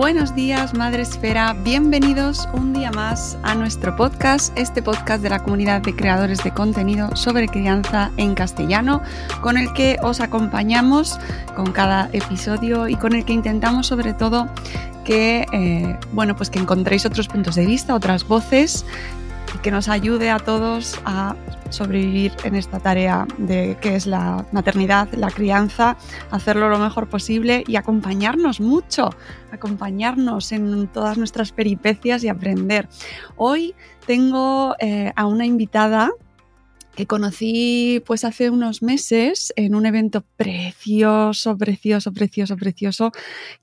Buenos días, Madre Esfera. Bienvenidos un día más a nuestro podcast, este podcast de la comunidad de creadores de contenido sobre crianza en castellano, con el que os acompañamos con cada episodio y con el que intentamos sobre todo que, eh, bueno, pues que encontréis otros puntos de vista, otras voces y que nos ayude a todos a sobrevivir en esta tarea de que es la maternidad, la crianza, hacerlo lo mejor posible y acompañarnos mucho, acompañarnos en todas nuestras peripecias y aprender. Hoy tengo eh, a una invitada que conocí pues hace unos meses en un evento precioso, precioso, precioso, precioso,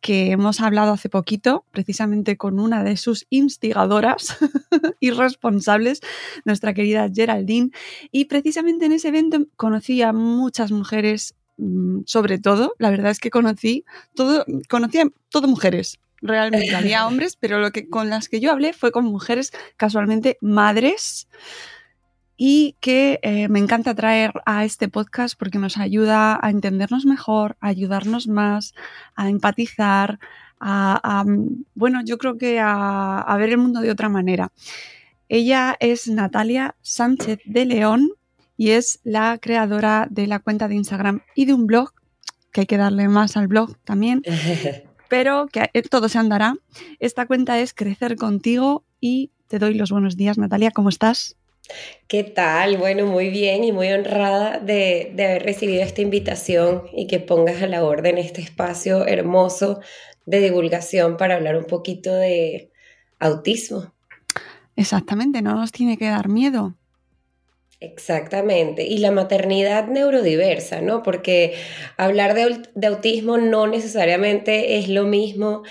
que hemos hablado hace poquito, precisamente con una de sus instigadoras y responsables, nuestra querida Geraldine. Y precisamente en ese evento conocí a muchas mujeres, mm, sobre todo, la verdad es que conocí todo, conocí a todas mujeres, realmente había hombres, pero lo que con las que yo hablé fue con mujeres casualmente madres y que eh, me encanta traer a este podcast porque nos ayuda a entendernos mejor, a ayudarnos más, a empatizar, a, a bueno, yo creo que a, a, ver el mundo de otra manera. Ella es Natalia Sánchez de León y es la creadora de la cuenta de Instagram y de un blog, que hay que darle más al blog también, pero que todo se andará. Esta cuenta es Crecer contigo y te doy los buenos días, Natalia, ¿cómo estás? ¿Qué tal? Bueno, muy bien y muy honrada de, de, haber recibido esta invitación y que pongas a la orden este espacio hermoso de divulgación para hablar un poquito de autismo. Exactamente, no nos tiene que dar miedo. Exactamente, y la maternidad neurodiversa, ¿no? Porque hablar de, de autismo no necesariamente es lo mismo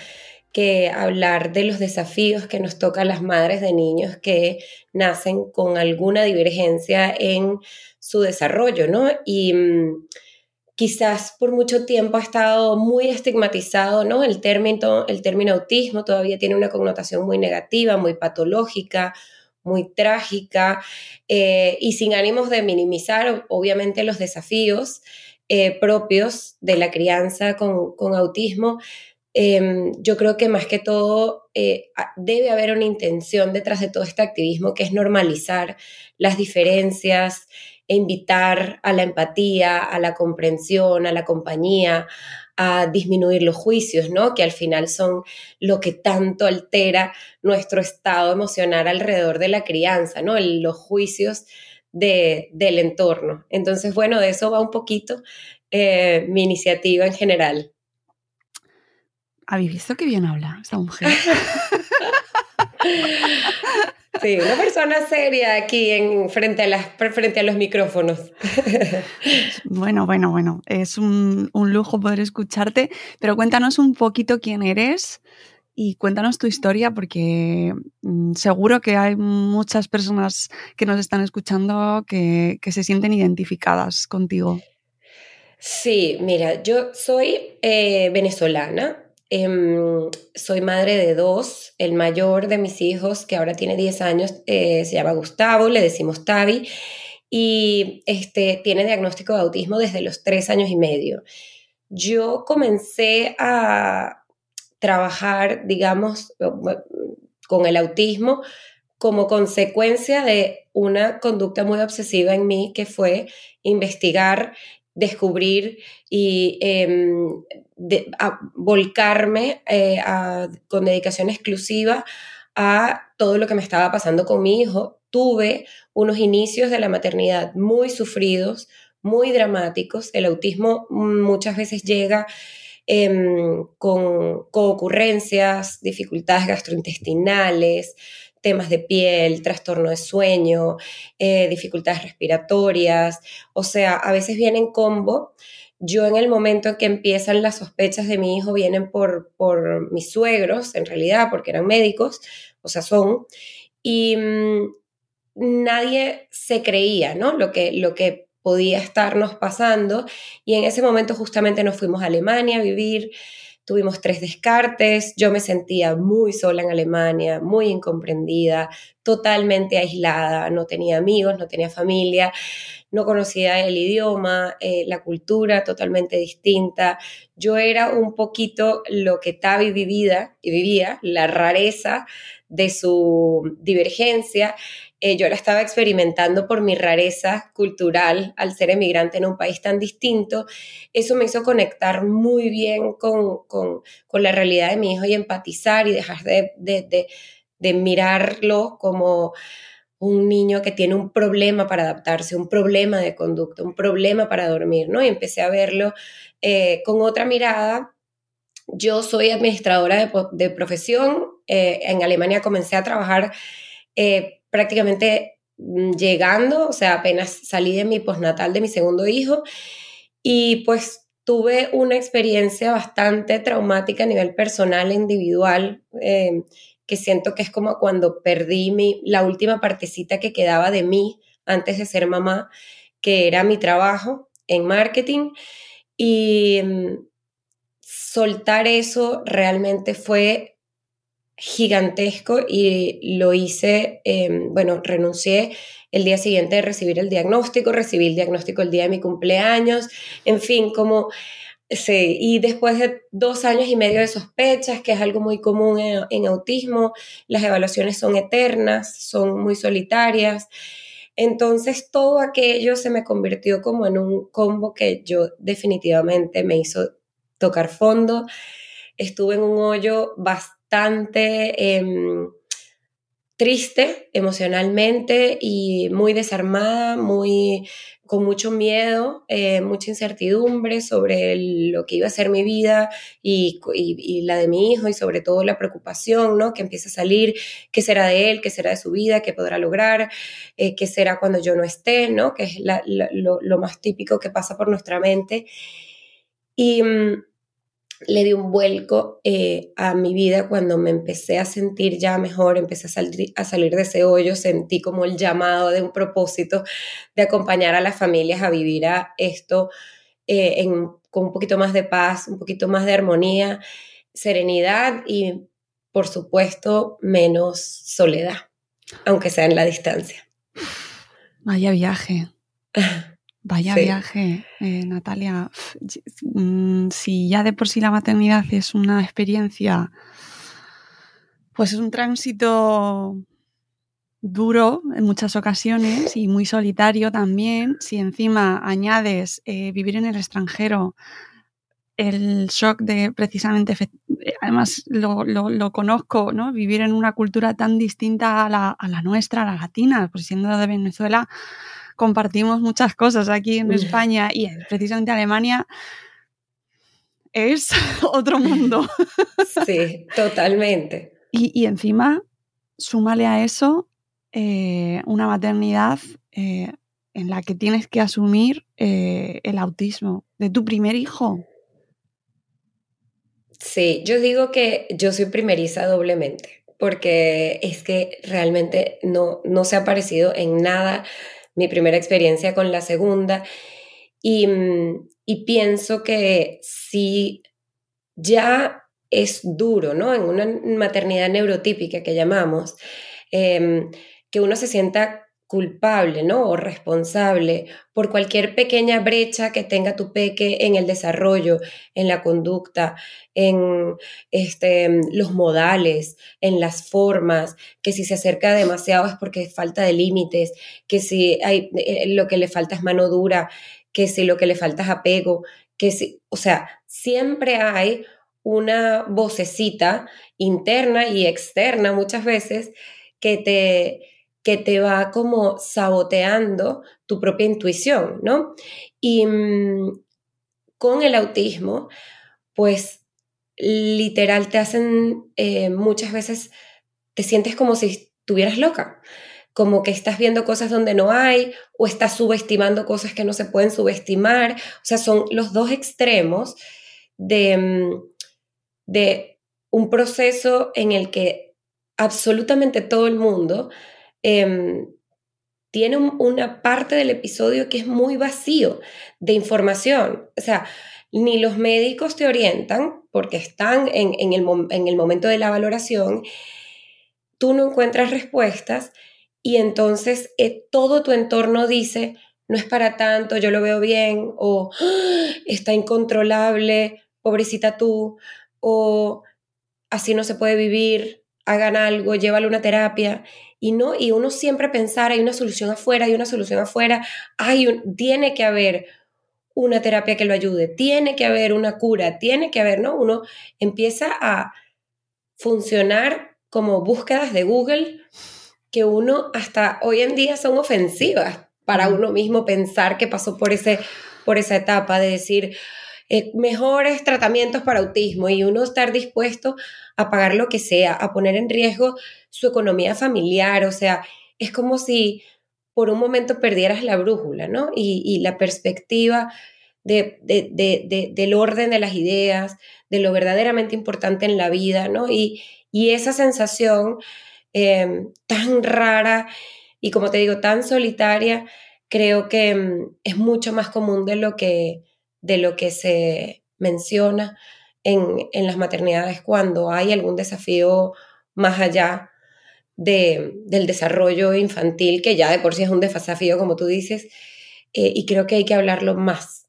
que hablar de los desafíos que nos tocan las madres de niños que nacen con alguna divergencia en su desarrollo, ¿no? Y mmm, quizás por mucho tiempo ha estado muy estigmatizado, ¿no? El término, el término autismo todavía tiene una connotación muy negativa, muy patológica, muy trágica, eh, y sin ánimos de minimizar, obviamente, los desafíos eh, propios de la crianza con, con autismo, eh, yo creo que más que todo eh, debe haber una intención detrás de todo este activismo que es normalizar las diferencias e invitar a la empatía, a la comprensión, a la compañía, a disminuir los juicios, ¿no? Que al final son lo que tanto altera nuestro estado emocional alrededor de la crianza, ¿no? El, los juicios de, del entorno. Entonces, bueno, de eso va un poquito eh, mi iniciativa en general. ¿Habéis visto qué bien habla esta mujer? Sí, una persona seria aquí en, frente, a las, frente a los micrófonos. Bueno, bueno, bueno, es un, un lujo poder escucharte, pero cuéntanos un poquito quién eres y cuéntanos tu historia porque mm, seguro que hay muchas personas que nos están escuchando que, que se sienten identificadas contigo. Sí, mira, yo soy eh, venezolana, Em, soy madre de dos. El mayor de mis hijos, que ahora tiene 10 años, eh, se llama Gustavo, le decimos Tavi, y este, tiene diagnóstico de autismo desde los 3 años y medio. Yo comencé a trabajar, digamos, con el autismo como consecuencia de una conducta muy obsesiva en mí, que fue investigar descubrir y em, volcarme eh, con dedicación exclusiva a todo lo que me estaba pasando con mi hijo. Tuve unos inicios de la maternidad muy sufridos, muy dramáticos. El autismo muchas veces llega em, con, con ocurrencias, dificultades gastrointestinales, temas de piel, trastorno de sueño, eh, dificultades respiratorias, o sea, a veces vienen combo. Yo en el momento en que empiezan las sospechas de mi hijo vienen por, por mis suegros, en realidad, porque eran médicos, o sea, son, y mm, nadie se creía, ¿no? Lo que, lo que podía estarnos pasando, y en ese momento justamente nos fuimos a Alemania a vivir, tuvimos tres descartes, yo me sentía muy sola en Alemania, muy incomprendida, totalmente aislada, no tenía amigos, no tenía familia, no conocía el idioma, eh, la cultura totalmente distinta. Yo era un poquito lo que Tavi vivía, y vivía, la rareza de su divergencia eh, yo la estaba experimentando por mi rareza cultural al ser emigrante en un país tan distinto. Eso me hizo conectar muy bien con, con, con la realidad de mi hijo y empatizar y dejar de, de, de, mirarlo como un niño que tiene un problema para adaptarse, un problema de conducta, un problema para dormir, ¿no? Y empecé a verlo eh, con otra mirada. Yo soy administradora de, profesión. Eh, en Alemania comencé a trabajar prácticamente mm, llegando, o sea, apenas salí de mi postnatal de mi segundo hijo y pues tuve una experiencia bastante traumática a nivel personal e individual, em, que siento que es como cuando perdí mi, la última partecita que quedaba de mí antes de ser mamá, que era mi trabajo en marketing. Y mm, soltar eso realmente fue gigantesco y lo hice, em, bueno, renuncié el día siguiente de recibir el diagnóstico, recibí el diagnóstico el día de mi cumpleaños, en fin, como... Sí, y después de dos años y medio de sospechas, que es algo muy común en, en autismo, las evaluaciones son eternas, son muy solitarias. Entonces todo aquello se me convirtió como en un combo que yo definitivamente me hizo tocar fondo. Estuve en un hoyo bastante bastante em, triste emocionalmente y muy desarmada, muy con mucho miedo, eh, mucha incertidumbre sobre lo que iba a ser mi vida y, la de mi hijo y sobre todo la preocupación, ¿no? Que empieza a salir, qué será de él, qué será de su vida, qué podrá lograr, eh, qué será cuando yo no esté, ¿no? Que es lo, lo, más típico que pasa por nuestra mente. Y mm, le di un vuelco eh, a mi vida cuando me empecé a sentir ya mejor, empecé a, salir, a salir de ese hoyo, sentí como el llamado de un propósito de acompañar a las familias a vivir a esto eh, con un poquito más de paz, un poquito más de armonía, serenidad y, por supuesto, menos soledad, aunque sea en la distancia. Vaya viaje. Vaya viaje, eh, Natalia. Mm, si ya de por sí la maternidad es una experiencia, pues es un tránsito duro en muchas ocasiones y muy solitario también. Si encima añades eh, vivir en el extranjero, el shock de precisamente, eh, además lo, lo, conozco, ¿no? Vivir en una cultura tan distinta a la, a la nuestra, a la latina, pues siendo de Venezuela, compartimos muchas cosas aquí en España y precisamente Alemania es otro mundo. Sí, totalmente. Y, encima, súmale a eso eh, una maternidad eh, en la que tienes que asumir eh, el autismo de tu primer hijo. Sí, yo digo que yo soy primeriza doblemente, porque es que realmente no, no se ha parecido en nada mi primera experiencia con la segunda. Y, y pienso que si ya es duro, ¿no? En una maternidad neurotípica que llamamos, em, que uno se sienta culpable, ¿no? O responsable por cualquier pequeña brecha que tenga tu peque en el desarrollo, en la conducta, en este, los modales, en las formas, que si se acerca demasiado es porque falta de límites, que si hay, eh, lo que le falta es mano dura, que si lo que le falta es apego, que si, o sea, siempre hay una vocecita interna y externa muchas veces que te que te va como saboteando tu propia intuición, ¿no? Y mm, con el autismo, pues literal te hacen eh, muchas veces, te sientes como si estuvieras loca, como que estás viendo cosas donde no hay o estás subestimando cosas que no se pueden subestimar. O sea, son los dos extremos de, mm, de un proceso en el que absolutamente todo el mundo Em, tiene una parte del episodio que es muy vacío de información. O sea, ni los médicos te orientan porque están en, el, en el momento de la valoración, tú no encuentras respuestas y entonces eh, todo tu entorno dice, no es para tanto, yo lo veo bien, o ¡Ah! está incontrolable, pobrecita tú, o así no se puede vivir, hagan algo, llévalo a una terapia y no y uno siempre pensar hay una solución afuera, hay una solución afuera, hay tiene que haber una terapia que lo ayude, tiene que haber una cura, tiene que haber, ¿no? Uno empieza a funcionar como búsquedas de Google que uno hasta hoy en día son ofensivas para uno mismo pensar que pasó por ese por esa etapa de decir, eh, mejores tratamientos para autismo y uno estar dispuesto a pagar lo que sea, a poner en riesgo su economía familiar, o sea, es como si por un momento perdieras la brújula, ¿no? Y, la perspectiva de, del orden de las ideas, de lo verdaderamente importante en la vida, ¿no? Y, esa sensación em, tan rara y, como te digo, tan solitaria, creo que em, es mucho más común de lo que, de lo que se menciona en, las maternidades cuando hay algún desafío más allá del desarrollo infantil, que ya de por sí es un desafío, como tú dices, eh, y creo que hay que hablarlo más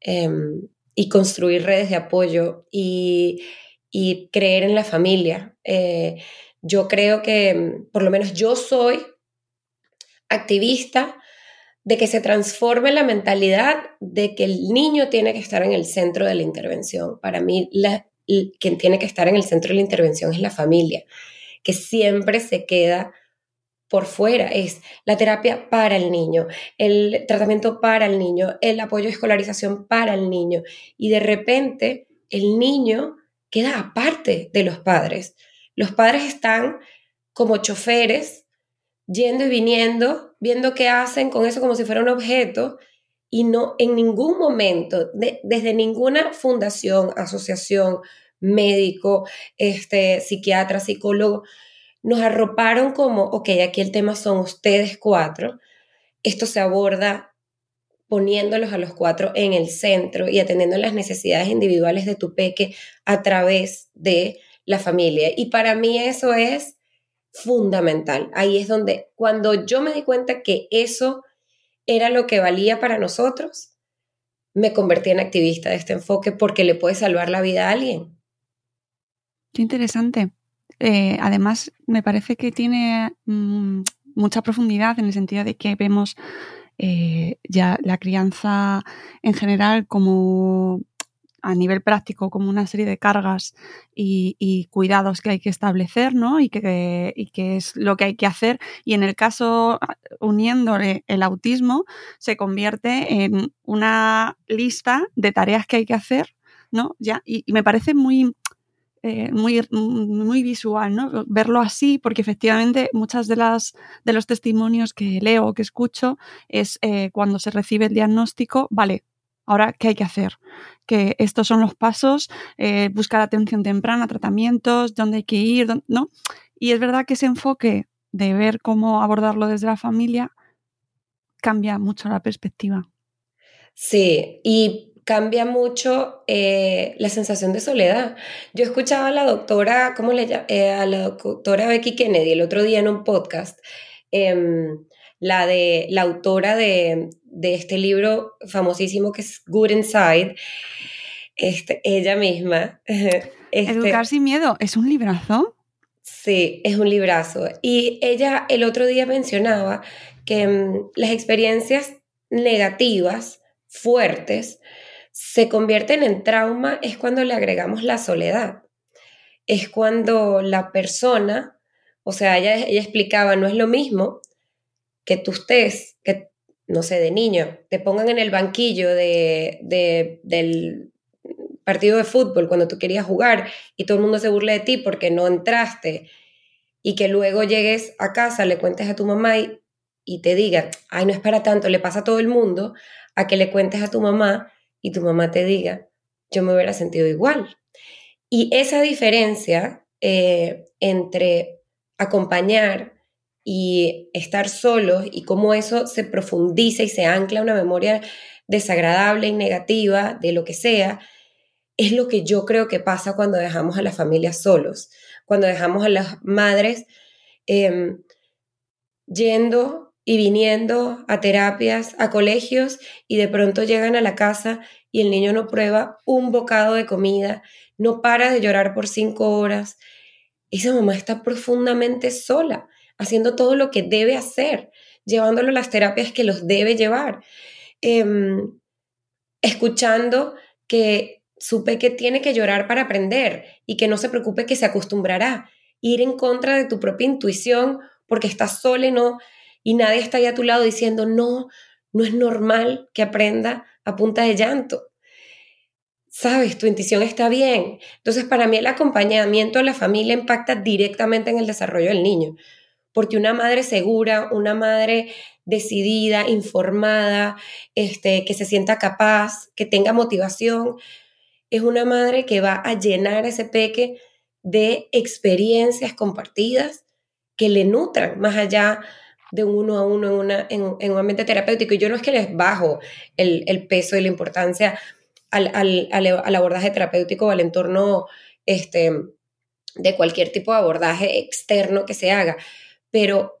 em, y construir redes de apoyo y, creer en la familia. Eh, yo creo que, por lo menos yo soy activista de que se transforme la mentalidad de que el niño tiene que estar en el centro de la intervención. Para mí, quien tiene que estar en el centro de la intervención es la familia, que siempre se queda por fuera. Es la terapia para el niño, el tratamiento para el niño, el apoyo de escolarización para el niño. Y de repente el niño queda aparte de los padres. Los padres están como choferes yendo y viniendo, viendo qué hacen con eso como si fuera un objeto y no en ningún momento, desde ninguna fundación, asociación, médico, este, psiquiatra, psicólogo, nos arroparon como, ok, aquí el tema son ustedes cuatro, esto se aborda poniéndolos a los cuatro en el centro y atendiendo las necesidades individuales de tu peque a través de la familia. Y para mí eso es fundamental. Ahí es donde, cuando yo me di cuenta que eso era lo que valía para nosotros, me convertí en activista de este enfoque porque le puede salvar la vida a alguien. Qué interesante. Eh, además, me parece que tiene mm, mucha profundidad en el sentido de que vemos eh, ya la crianza en general como a nivel práctico como una serie de cargas y, cuidados que hay que establecer, ¿no? Y que, y es lo que hay que hacer. Y en el caso, uniéndole el autismo, se convierte en una lista de tareas que hay que hacer, ¿no? Ya, y, me parece muy eh, muy, muy visual, ¿no? Verlo así, porque efectivamente muchas de las de los testimonios que leo que escucho es eh, cuando se recibe el diagnóstico, vale, ahora qué hay que hacer, que estos son los pasos, eh, buscar atención temprana, tratamientos, dónde hay que ir, ¿no? Y es verdad que ese enfoque de ver cómo abordarlo desde la familia cambia mucho la perspectiva. Sí, y cambia mucho eh, la sensación de soledad. Yo escuchaba a la doctora, ¿cómo le? Eh, a la doctora Becky Kennedy el otro día en un podcast, em, la de la autora de, este libro famosísimo que es Good Inside, este, ella misma. Este, Educar sin miedo, ¿es un librazo? Sí, es un librazo. Y ella el otro día mencionaba que em, las experiencias negativas, fuertes, se convierten en trauma es cuando le agregamos la soledad. Es cuando la persona, o sea, ella, ella explicaba, no es lo mismo que tú estés, que, no sé, de niño, te pongan en el banquillo de, del partido de fútbol cuando tú querías jugar y todo el mundo se burla de ti porque no entraste y que luego llegues a casa, le cuentes a tu mamá y, te diga, ay, no es para tanto, le pasa a todo el mundo, a que le cuentes a tu mamá y tu mamá te diga, yo me hubiera sentido igual. Y esa diferencia eh, entre acompañar y estar solos y cómo eso se profundiza y se ancla una memoria desagradable y negativa de lo que sea, es lo que yo creo que pasa cuando dejamos a las familias solos, cuando dejamos a las madres em, yendo y viniendo a terapias, a colegios, y de pronto llegan a la casa y el niño no prueba un bocado de comida, no para de llorar por cinco horas. Esa mamá está profundamente sola, haciendo todo lo que debe hacer, llevándolo a las terapias que los debe llevar, em, escuchando que supe que tiene que llorar para aprender y que no se preocupe que se acostumbrará, ir en contra de tu propia intuición porque estás sola y no y nadie está ahí a tu lado diciendo, no, no es normal que aprenda a punta de llanto. Sabes, tu intuición está bien. Entonces, para mí el acompañamiento a la familia impacta directamente en el desarrollo del niño, porque una madre segura, una madre decidida, informada, este, que se sienta capaz, que tenga motivación, es una madre que va a llenar ese peque de experiencias compartidas que le nutran más allá de uno a uno en, una, en, un ambiente terapéutico. Y yo no es que les bajo el, el peso y la importancia al, al, al, abordaje terapéutico o al entorno este, de cualquier tipo de abordaje externo que se haga, pero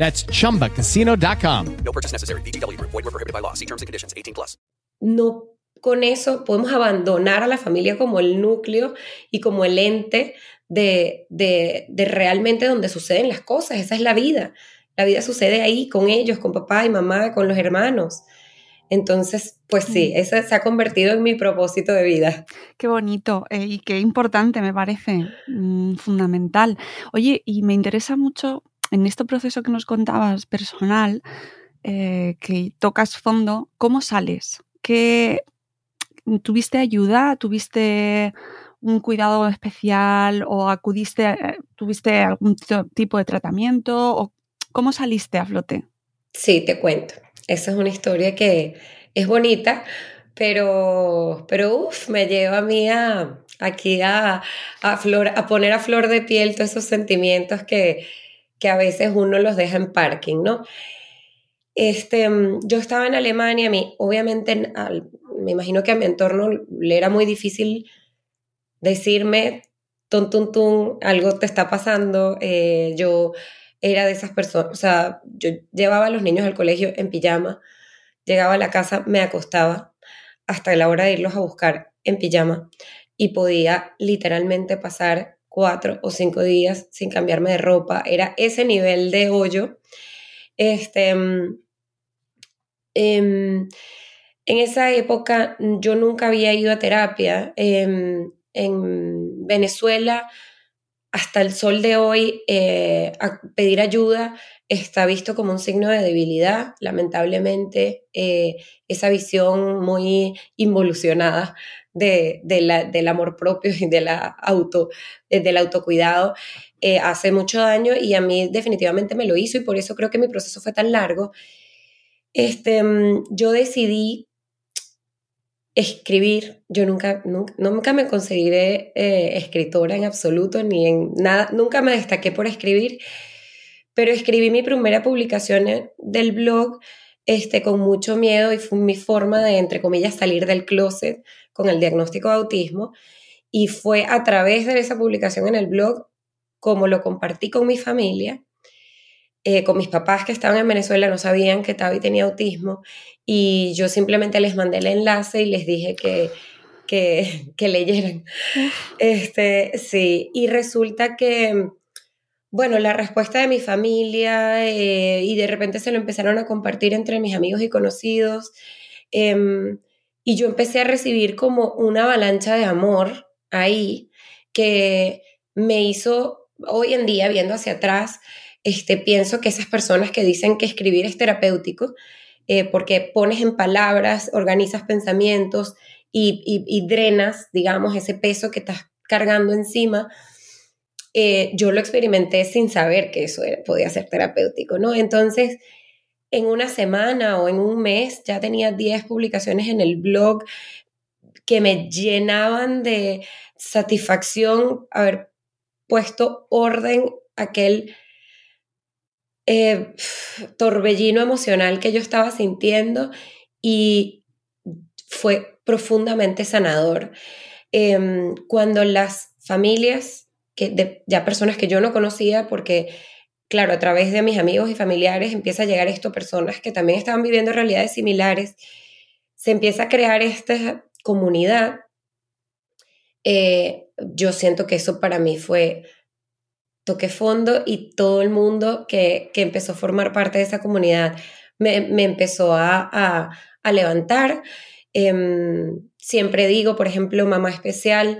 That's chumbacasino.com. No purchase necessary. VGW, void, were prohibited by law. See terms and conditions 18 plus. No, con eso podemos abandonar a la familia como el núcleo y como el ente de, de, de realmente donde suceden las cosas. Esa es la vida. La vida sucede ahí, con ellos, con papá y mamá, con los hermanos. Entonces, pues sí, mm. eso se ha convertido en mi propósito de vida. Qué bonito eh, y qué importante me parece, mm, fundamental. Oye, y me interesa mucho en este proceso que nos contabas personal, eh, que tocas fondo, ¿cómo sales? ¿Qué, ¿Tuviste ayuda? ¿Tuviste un cuidado especial o acudiste, eh, tuviste algún tipo de tratamiento o cómo saliste a flote? Sí, te cuento. Esa es una historia que es bonita, pero, pero uff, me lleva a mí aquí a, a, flor, a poner a flor de piel todos esos sentimientos que, que a veces uno los deja en parking, ¿no? Este, yo estaba en Alemania, a mí, obviamente, me imagino que a mi entorno le era muy difícil decirme, tun, tun, tun, algo te está pasando. Eh, yo era de esas personas, o sea, yo llevaba a los niños al colegio en pijama, llegaba a la casa, me acostaba hasta la hora de irlos a buscar en pijama y podía literalmente pasar cuatro o cinco días sin cambiarme de ropa. Era ese nivel de hoyo. Este, mm, em, en esa época yo nunca había ido a terapia. Em, en Venezuela, hasta el sol de hoy, eh, pedir ayuda está visto como un signo de debilidad. Lamentablemente, eh, esa visión muy involucionada de, del amor propio y de la auto, eh, del autocuidado hace mucho daño y a mí definitivamente me lo hizo y por eso creo que mi proceso fue tan largo. Este, mm, yo decidí escribir, yo nunca, nunca, me conseguiré eh, escritora en absoluto, ni en nada, nunca me destaqué por escribir, pero escribí mi primera publicación del blog este, con mucho miedo y fue mi forma de, entre comillas, salir del closet con el diagnóstico de autismo. Y fue a través de esa publicación en el blog como lo compartí con mi familia eh, con mis papás que estaban en Venezuela no sabían que Tavi tenía autismo y yo simplemente les mandé el enlace y les dije que, que, leyeran. Este, sí, y resulta que, bueno, la respuesta de mi familia eh, y de repente se lo empezaron a compartir entre mis amigos y conocidos em, y yo empecé a recibir como una avalancha de amor ahí que me hizo, hoy en día, viendo hacia atrás, este, pienso que esas personas que dicen que escribir es terapéutico, eh, porque pones en palabras, organizas pensamientos y, drenas, digamos, ese peso que estás cargando encima, eh, yo lo experimenté sin saber que eso podía ser terapéutico, ¿no? Entonces, en una semana o en un mes ya tenía 10 publicaciones en el blog que me llenaban de satisfacción haber puesto orden aquel eh, torbellino emocional que yo estaba sintiendo y fue profundamente sanador. Em, cuando las familias, que ya personas que yo no conocía, porque claro, a través de mis amigos y familiares empieza a llegar esto, personas que también estaban viviendo realidades similares, se empieza a crear esta comunidad. Eh, yo siento que eso para mí fue toqué fondo y todo el mundo que, empezó a formar parte de esa comunidad me, empezó a, levantar. Em, siempre digo, por ejemplo, Mamá Especial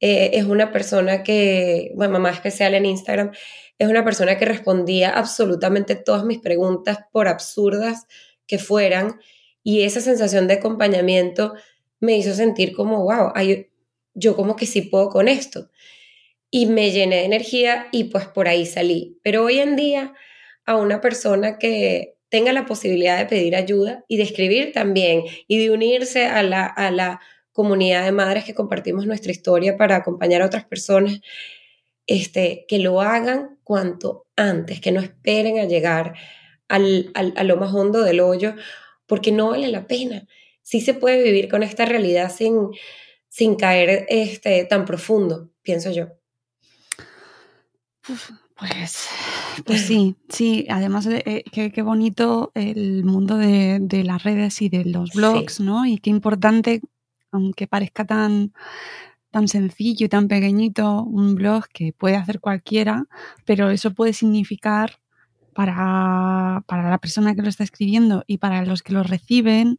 eh, es una persona que, bueno, Mamá Especial en Instagram, es una persona que respondía absolutamente todas mis preguntas, por absurdas que fueran, y esa sensación de acompañamiento me hizo sentir como, wow, yo como que sí puedo con esto y me llené de energía y pues por ahí salí. Pero hoy en día a una persona que tenga la posibilidad de pedir ayuda y de escribir también y de unirse a la, a la comunidad de madres que compartimos nuestra historia para acompañar a otras personas, este, que lo hagan cuanto antes, que no esperen a llegar al, al, a lo más hondo del hoyo, porque no vale la pena. Sí se puede vivir con esta realidad sin, sin caer este, tan profundo, pienso yo. Pues, pues sí, sí, además eh, qué, bonito el mundo de, las redes y de los blogs, ¿no? Y qué importante, aunque parezca tan, tan sencillo y tan pequeñito, un blog que puede hacer cualquiera, pero eso puede significar para, para la persona que lo está escribiendo y para los que lo reciben,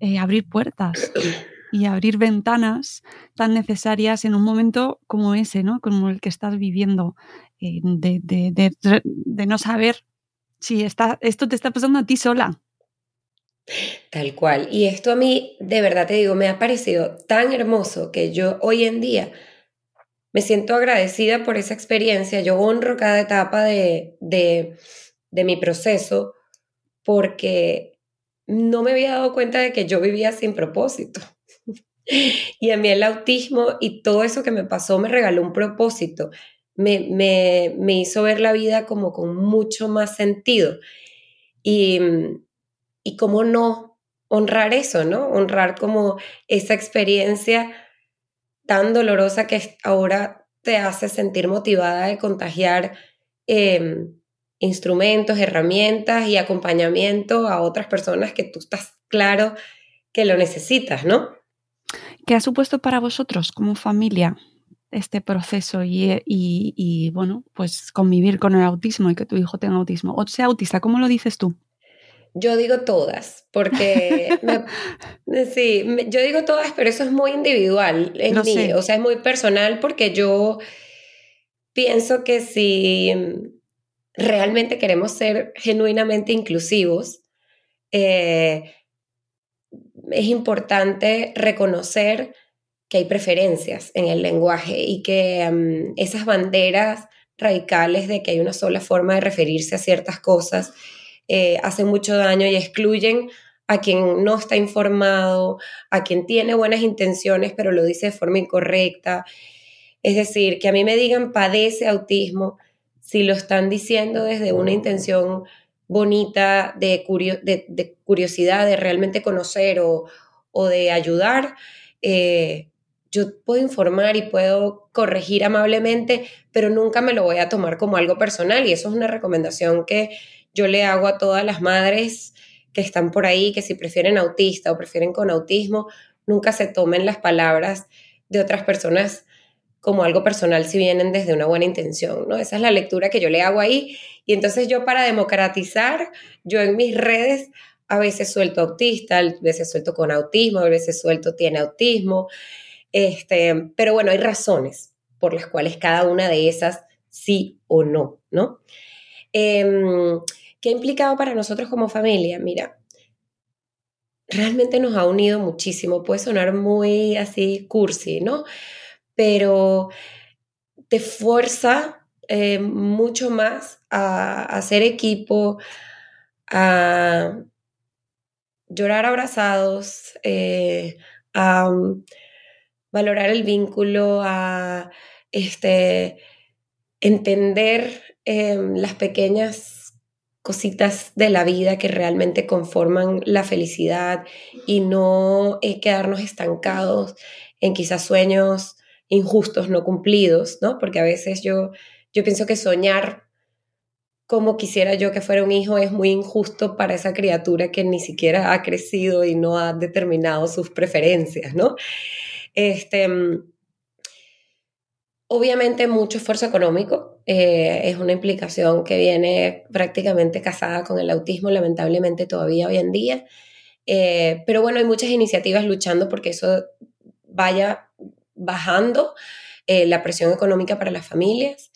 eh, abrir puertas y abrir ventanas tan necesarias en un momento como ese, ¿no? Como el que estás viviendo, eh, de, no saber si está, esto te está pasando a ti sola. Tal cual. Y esto a mí, de verdad te digo, me ha parecido tan hermoso que yo hoy en día me siento agradecida por esa experiencia. Yo honro cada etapa de, de, de mi proceso porque no me había dado cuenta de que yo vivía sin propósito. Y a mí el autismo y todo eso que me pasó me regaló un propósito. me, me, me hizo ver la vida como con mucho más sentido. Y, y cómo no honrar eso, ¿no? Honrar como esa experiencia tan dolorosa que ahora te hace sentir motivada de contagiar em, instrumentos, herramientas y acompañamiento a otras personas que tú estás claro que lo necesitas, ¿no? ¿Qué ha supuesto para vosotros como familia este proceso y, y, bueno, pues convivir con el autismo y que tu hijo tenga autismo? O sea, autista, ¿cómo lo dices tú? Yo digo todas, porque sí, yo digo todas, pero eso es muy individual en mí, o sea, es muy personal porque yo pienso que si realmente queremos ser genuinamente inclusivos, eh, es importante reconocer que hay preferencias en el lenguaje y que esas banderas radicales de que hay una sola forma de referirse a ciertas cosas eh, hacen mucho daño y excluyen a quien no está informado, a quien tiene buenas intenciones pero lo dice de forma incorrecta. Es decir, que a mí me digan padece autismo si lo están diciendo desde una intención bonita de, de, curiosidad, de realmente conocer o, de ayudar. Eh, yo puedo informar y puedo corregir amablemente, pero nunca me lo voy a tomar como algo personal y eso es una recomendación que yo le hago a todas las madres que están por ahí, que si prefieren autista o prefieren con autismo, nunca se tomen las palabras de otras personas como algo personal si vienen desde una buena intención, ¿no? Esa es la lectura que yo le hago ahí. Y entonces yo para democratizar, yo en mis redes a veces suelto autista, a veces suelto con autismo, a veces suelto tiene autismo. Este, pero bueno, hay razones por las cuales cada una de esas sí o no, ¿no? Em, ¿Qué ha implicado para nosotros como familia? Mira, realmente nos ha unido muchísimo. Puede sonar muy así cursi, ¿no? Pero te fuerza eh, mucho más a, hacer equipo, a llorar abrazados, eh, a um, valorar el vínculo, a este, entender em, las pequeñas cositas de la vida que realmente conforman la felicidad y no eh, quedarnos estancados en quizás sueños injustos, no cumplidos, ¿no? Porque a veces yo, yo pienso que soñar como quisiera yo que fuera un hijo es muy injusto para esa criatura que ni siquiera ha crecido y no ha determinado sus preferencias, ¿no? Este, Obviamente mucho esfuerzo económico, eh, es una implicación que viene prácticamente casada con el autismo, lamentablemente todavía hoy en día. Eh, pero bueno, hay muchas iniciativas luchando porque eso vaya bajando eh, la presión económica para las familias.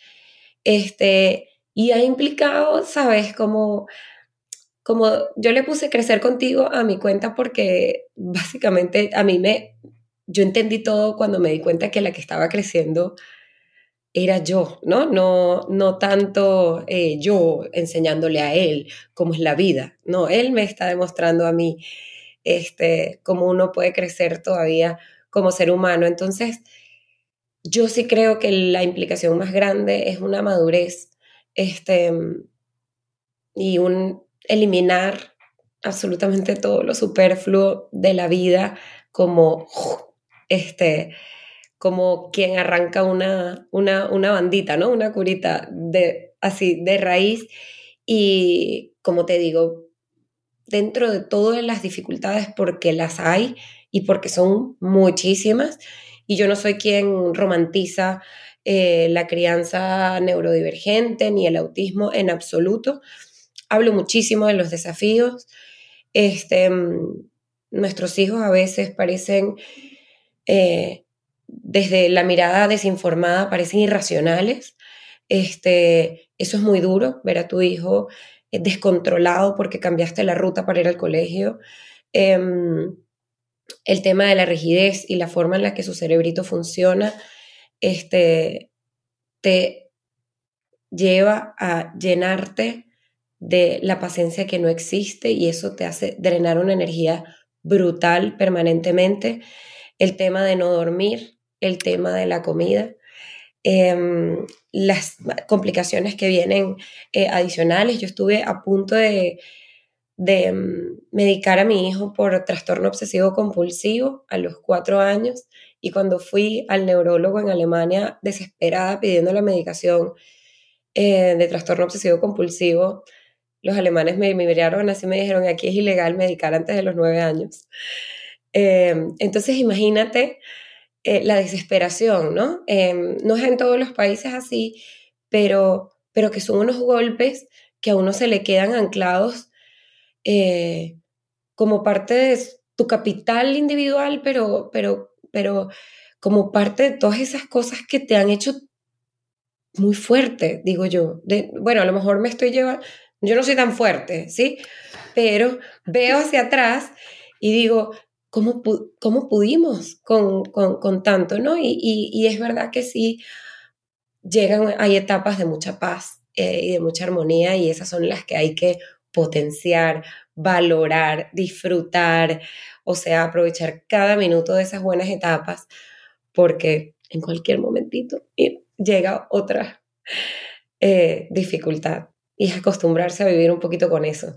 Este, y ha implicado, ¿sabes? Como, como yo le puse crecer contigo a mi cuenta porque básicamente a mí me, yo entendí todo cuando me di cuenta que la que estaba creciendo era yo, ¿no? No, no tanto eh, yo enseñándole a él cómo es la vida, no, él me está demostrando a mí este, cómo uno puede crecer todavía como ser humano. Entonces, yo sí creo que la implicación más grande es una madurez este, y un eliminar absolutamente todo lo superfluo de la vida como este, como quien arranca una, una, una bandita, ¿no? Una curita de, así de raíz. Y como te digo, dentro de todas las dificultades, porque las hay y porque son muchísimas, y yo no soy quien romantiza eh, la crianza neurodivergente ni el autismo en absoluto. Hablo muchísimo de los desafíos. Este, nuestros hijos a veces parecen eh, desde la mirada desinformada parecen irracionales. Este, eso es muy duro, ver a tu hijo eh, descontrolado porque cambiaste la ruta para ir al colegio. Em, el tema de la rigidez y la forma en la que su cerebrito funciona, este, te lleva a llenarte de la paciencia que no existe y eso te hace drenar una energía brutal permanentemente. El tema de no dormir, el tema de la comida. em, las complicaciones que vienen eh, adicionales. Yo estuve a punto de, de em, medicar a mi hijo por trastorno obsesivo compulsivo a los cuatro años y cuando fui al neurólogo en Alemania desesperada pidiendo la medicación eh, de trastorno obsesivo compulsivo, los alemanes me, miraron así me dijeron, aquí es ilegal medicar antes de los nueve años. Em, entonces imagínate eh, la desesperación, ¿no? Em, no es en todos los países así, pero, pero que son unos golpes que a uno se le quedan anclados eh, como parte de tu capital individual, pero, pero, pero como parte de todas esas cosas que te han hecho muy fuerte, digo yo. Bueno, a lo mejor me estoy llevando, yo no soy tan fuerte, ¿sí? Pero veo hacia atrás y digo, ¿cómo, cómo pudimos con, con, tanto, no? Y, y, es verdad que sí, llegan, hay etapas de mucha paz eh, y de mucha armonía y esas son las que hay que potenciar, valorar, disfrutar, o sea, aprovechar cada minuto de esas buenas etapas, porque en cualquier momentito llega otra eh, dificultad y acostumbrarse a vivir un poquito con eso.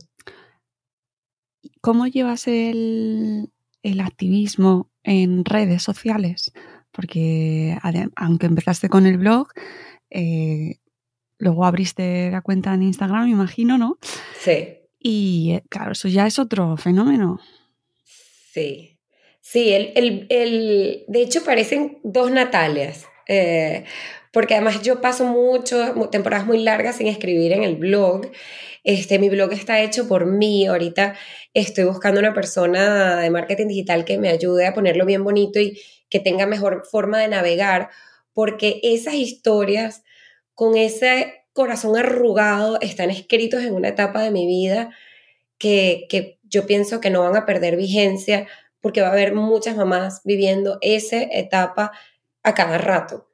¿Cómo llevas el, el activismo en redes sociales? Porque aunque empezaste con el blog, eh, luego abriste la cuenta en Instagram, me imagino, ¿no? Sí. Y eh, claro, eso ya es otro fenómeno. Sí. Sí, el, el, de hecho parecen dos Natalias. Eh, porque además yo paso mucho, temporadas muy largas sin escribir en el blog. Este, mi blog está hecho por mí. Ahorita estoy buscando una persona de marketing digital que me ayude a ponerlo bien bonito y que tenga mejor forma de navegar, porque esas historias con ese corazón arrugado están escritos en una etapa de mi vida que, que yo pienso que no van a perder vigencia porque va a haber muchas mamás viviendo esa etapa a cada rato.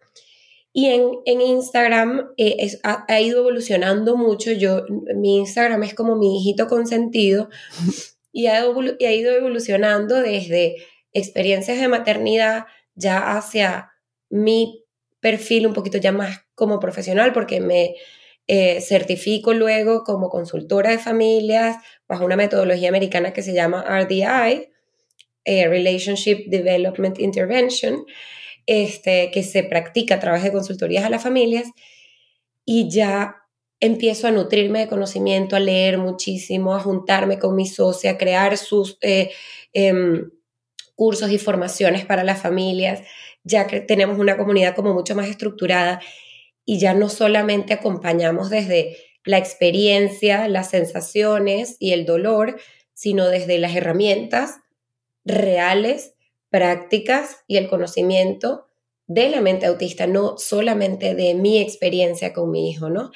Y en, en Instagram eh, ha, ido evolucionando mucho. Yo, mi Instagram es como mi hijito consentido y ha, y ha ido evolucionando desde experiencias de maternidad ya hacia mi perfil un poquito ya más como profesional porque me eh, certifico luego como consultora de familias bajo una metodología americana que se llama RDI, eh, Relationship Development Intervention, este, que se practica a través de consultorías a las familias y ya empiezo a nutrirme de conocimiento, a leer muchísimo, a juntarme con mi socia, a crear sus eh, em, cursos y formaciones para las familias, ya que tenemos una comunidad como mucho más estructurada y ya no solamente acompañamos desde la experiencia, las sensaciones y el dolor, sino desde las herramientas reales, prácticas y el conocimiento de la mente autista, no solamente de mi experiencia con mi hijo, ¿no?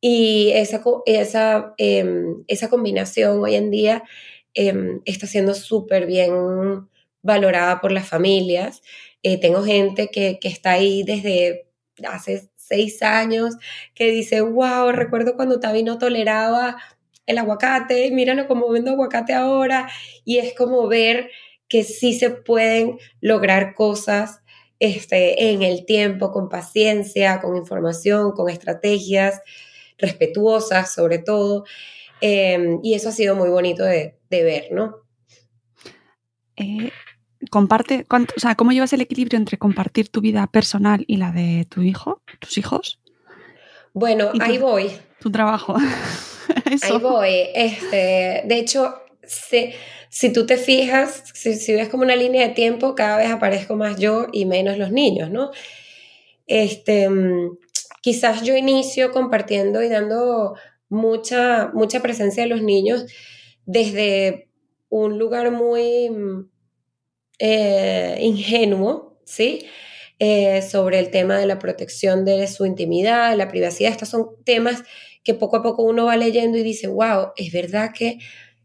Y esa, esa, em, esa combinación hoy en día em, está siendo súper bien valorada por las familias. Eh, tengo gente que, que está ahí desde hace seis años que dice, wow, recuerdo cuando Tavi no toleraba el aguacate, míralo como vendo aguacate ahora, y es como ver que sí se pueden lograr cosas este, en el tiempo, con paciencia, con información, con estrategias respetuosas sobre todo, em, y eso ha sido muy bonito de, ver, ¿no? Eh, comparte, o sea, ¿cómo llevas el equilibrio entre compartir tu vida personal y la de tu hijo, tus hijos? Bueno, ahí voy. Tu trabajo. ahí voy. Este, de hecho, si, tú te fijas, si, ves como una línea de tiempo, cada vez aparezco más yo y menos los niños, ¿no? Este, quizás yo inicio compartiendo y dando mucha, mucha presencia a los niños desde un lugar muy eh, ingenuo, ¿sí? Eh, sobre el tema de la protección de su intimidad, la privacidad. Estos son temas que poco a poco uno va leyendo y dice, wow, es verdad que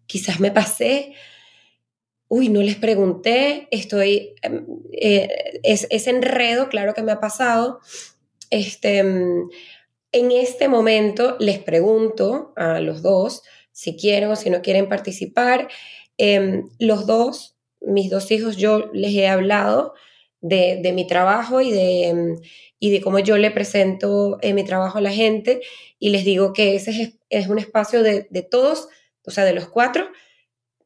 quizás me pasé, uy, no les pregunté, estoy, em, eh, es, ese enredo, claro que me ha pasado. Este, em, en este momento les pregunto a los dos si quieren o si no quieren participar. Em, los dos mis dos hijos yo les he hablado de, mi trabajo y de, y de cómo yo le presento en mi trabajo a la gente y les digo que ese es, es un espacio de, de todos, o sea, de los cuatro,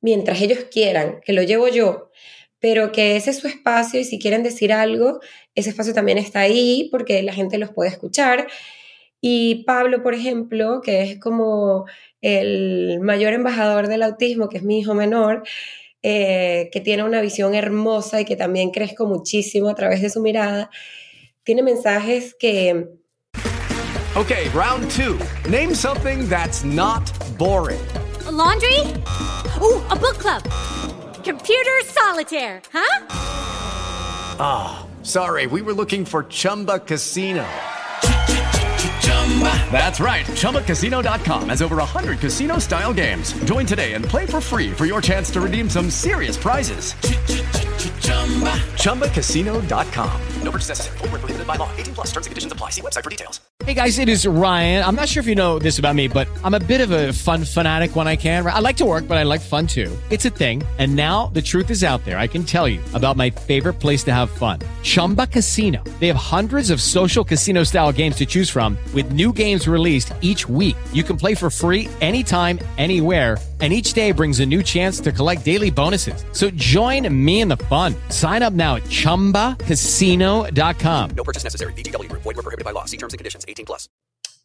mientras ellos quieran, que lo llevo yo, pero que ese es su espacio y si quieren decir algo, ese espacio también está ahí porque la gente los puede escuchar. Y Pablo, por ejemplo, que es como el mayor embajador del autismo, que es mi hijo menor, eh, que tiene una visión hermosa y que también crezco muchísimo a través de su mirada, tiene mensajes que... Okay, round two. Name something that's not boring. A laundry? Ooh, a book club. Computer solitaire, huh? Ah, oh, sorry, we were looking for Chumba Casino. That's right. ChumbaCasino.com has over 100 casino style games. Join today and play for free for your chance to redeem some serious prizes. ChumbaCasino.com. No purchase necessary. Full prohibited by law. 18 plus terms and conditions apply. See website for details. Hey guys, it is Ryan. I'm not sure if you know this about me, but I'm a bit of a fun fanatic when I can. I like to work, but I like fun too. It's a thing. And now the truth is out there. I can tell you about my favorite place to have fun Chumba Casino. They have hundreds of social casino style games to choose from, with new games released each week. You can play for free anytime, anywhere. And each day brings a new chance to collect daily bonuses. So join me in the fun. Sign up now at chumbacasino.com. No purchase necessary. BGW. Void were prohibited by law. See terms and conditions. 18 plus.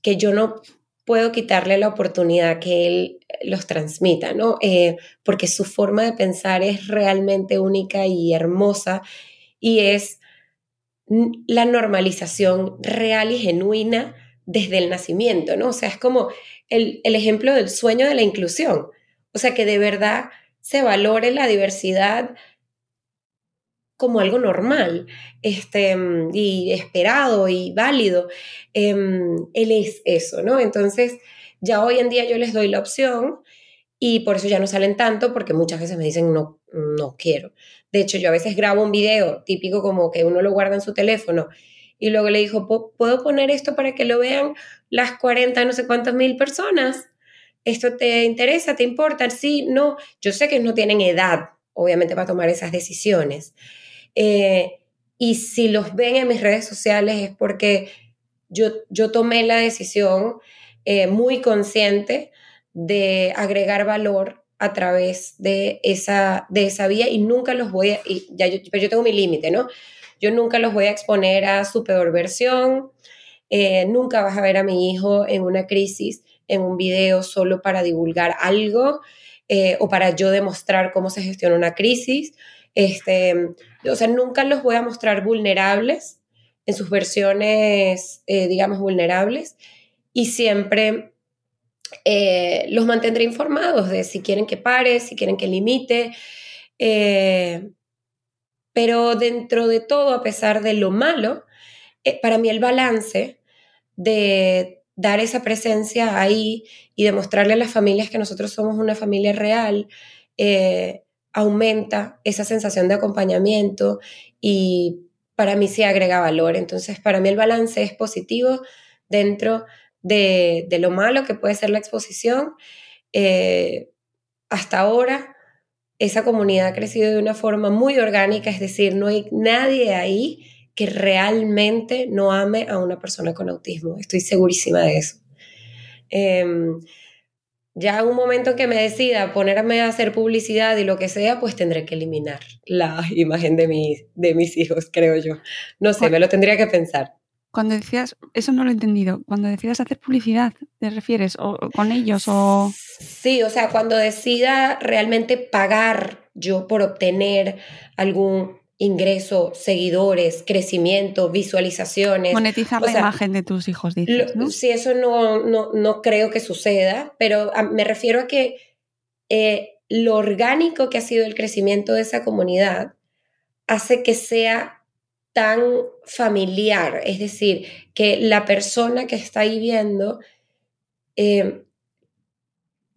que yo no puedo quitarle la oportunidad que él los transmita, ¿no? Eh, porque su forma de pensar es realmente única y hermosa y es la normalización real y genuina desde el nacimiento, ¿no? O sea, es como el, el ejemplo del sueño de la inclusión. O sea, que de verdad se valore la diversidad como algo normal este, y esperado y válido. Em, él es eso, ¿no? Entonces, ya hoy en día yo les doy la opción y por eso ya no salen tanto porque muchas veces me dicen no, no quiero. De hecho, yo a veces grabo un video típico como que uno lo guarda en su teléfono y luego le dijo, ¿puedo poner esto para que lo vean las 40, no sé cuántas mil personas? ¿Esto te interesa? ¿Te importa? Sí, no. Yo sé que no tienen edad, obviamente, para tomar esas decisiones. Eh, y si los ven en mis redes sociales es porque yo, yo tomé la decisión eh, muy consciente de agregar valor a través de esa, de esa vía y nunca los voy a, y ya yo, pero yo tengo mi límite, ¿no? Yo nunca los voy a exponer a su peor versión, eh, nunca vas a ver a mi hijo en una crisis, en un video solo para divulgar algo o para yo demostrar cómo se gestiona una crisis. Este, o sea, nunca los voy a mostrar vulnerables en sus versiones, eh, digamos, vulnerables y siempre eh, los mantendré informados de si quieren que pare, si quieren que limite. Eh, pero dentro de todo, a pesar de lo malo, para mí el balance de dar esa presencia ahí y demostrarle a las familias que nosotros somos una familia real, aumenta esa sensación de acompañamiento y para mí se agrega valor. Entonces, para mí el balance es positivo dentro de, lo malo que puede ser la exposición. Eh, hasta ahora, esa comunidad ha crecido de una forma muy orgánica, es decir, no hay nadie ahí que realmente no ame a una persona con autismo. Estoy segurísima de eso. Em, ya en un momento que me decida ponerme a hacer publicidad y lo que sea, pues tendré que eliminar la imagen de, mi, de mis hijos, creo yo. No sé, me lo tendría que pensar. Cuando decías, eso no lo he entendido, cuando decidas hacer publicidad, ¿te refieres? ¿O con ellos? O... Sí, o sea, cuando decida realmente pagar yo por obtener algún ingreso, seguidores, crecimiento, visualizaciones. Monetizar la imagen de tus hijos, dices, ¿no? Sí, eso no, no, creo que suceda, pero me refiero a que eh, lo orgánico que ha sido el crecimiento de esa comunidad hace que sea tan familiar, es decir, que la persona que está ahí viendo eh,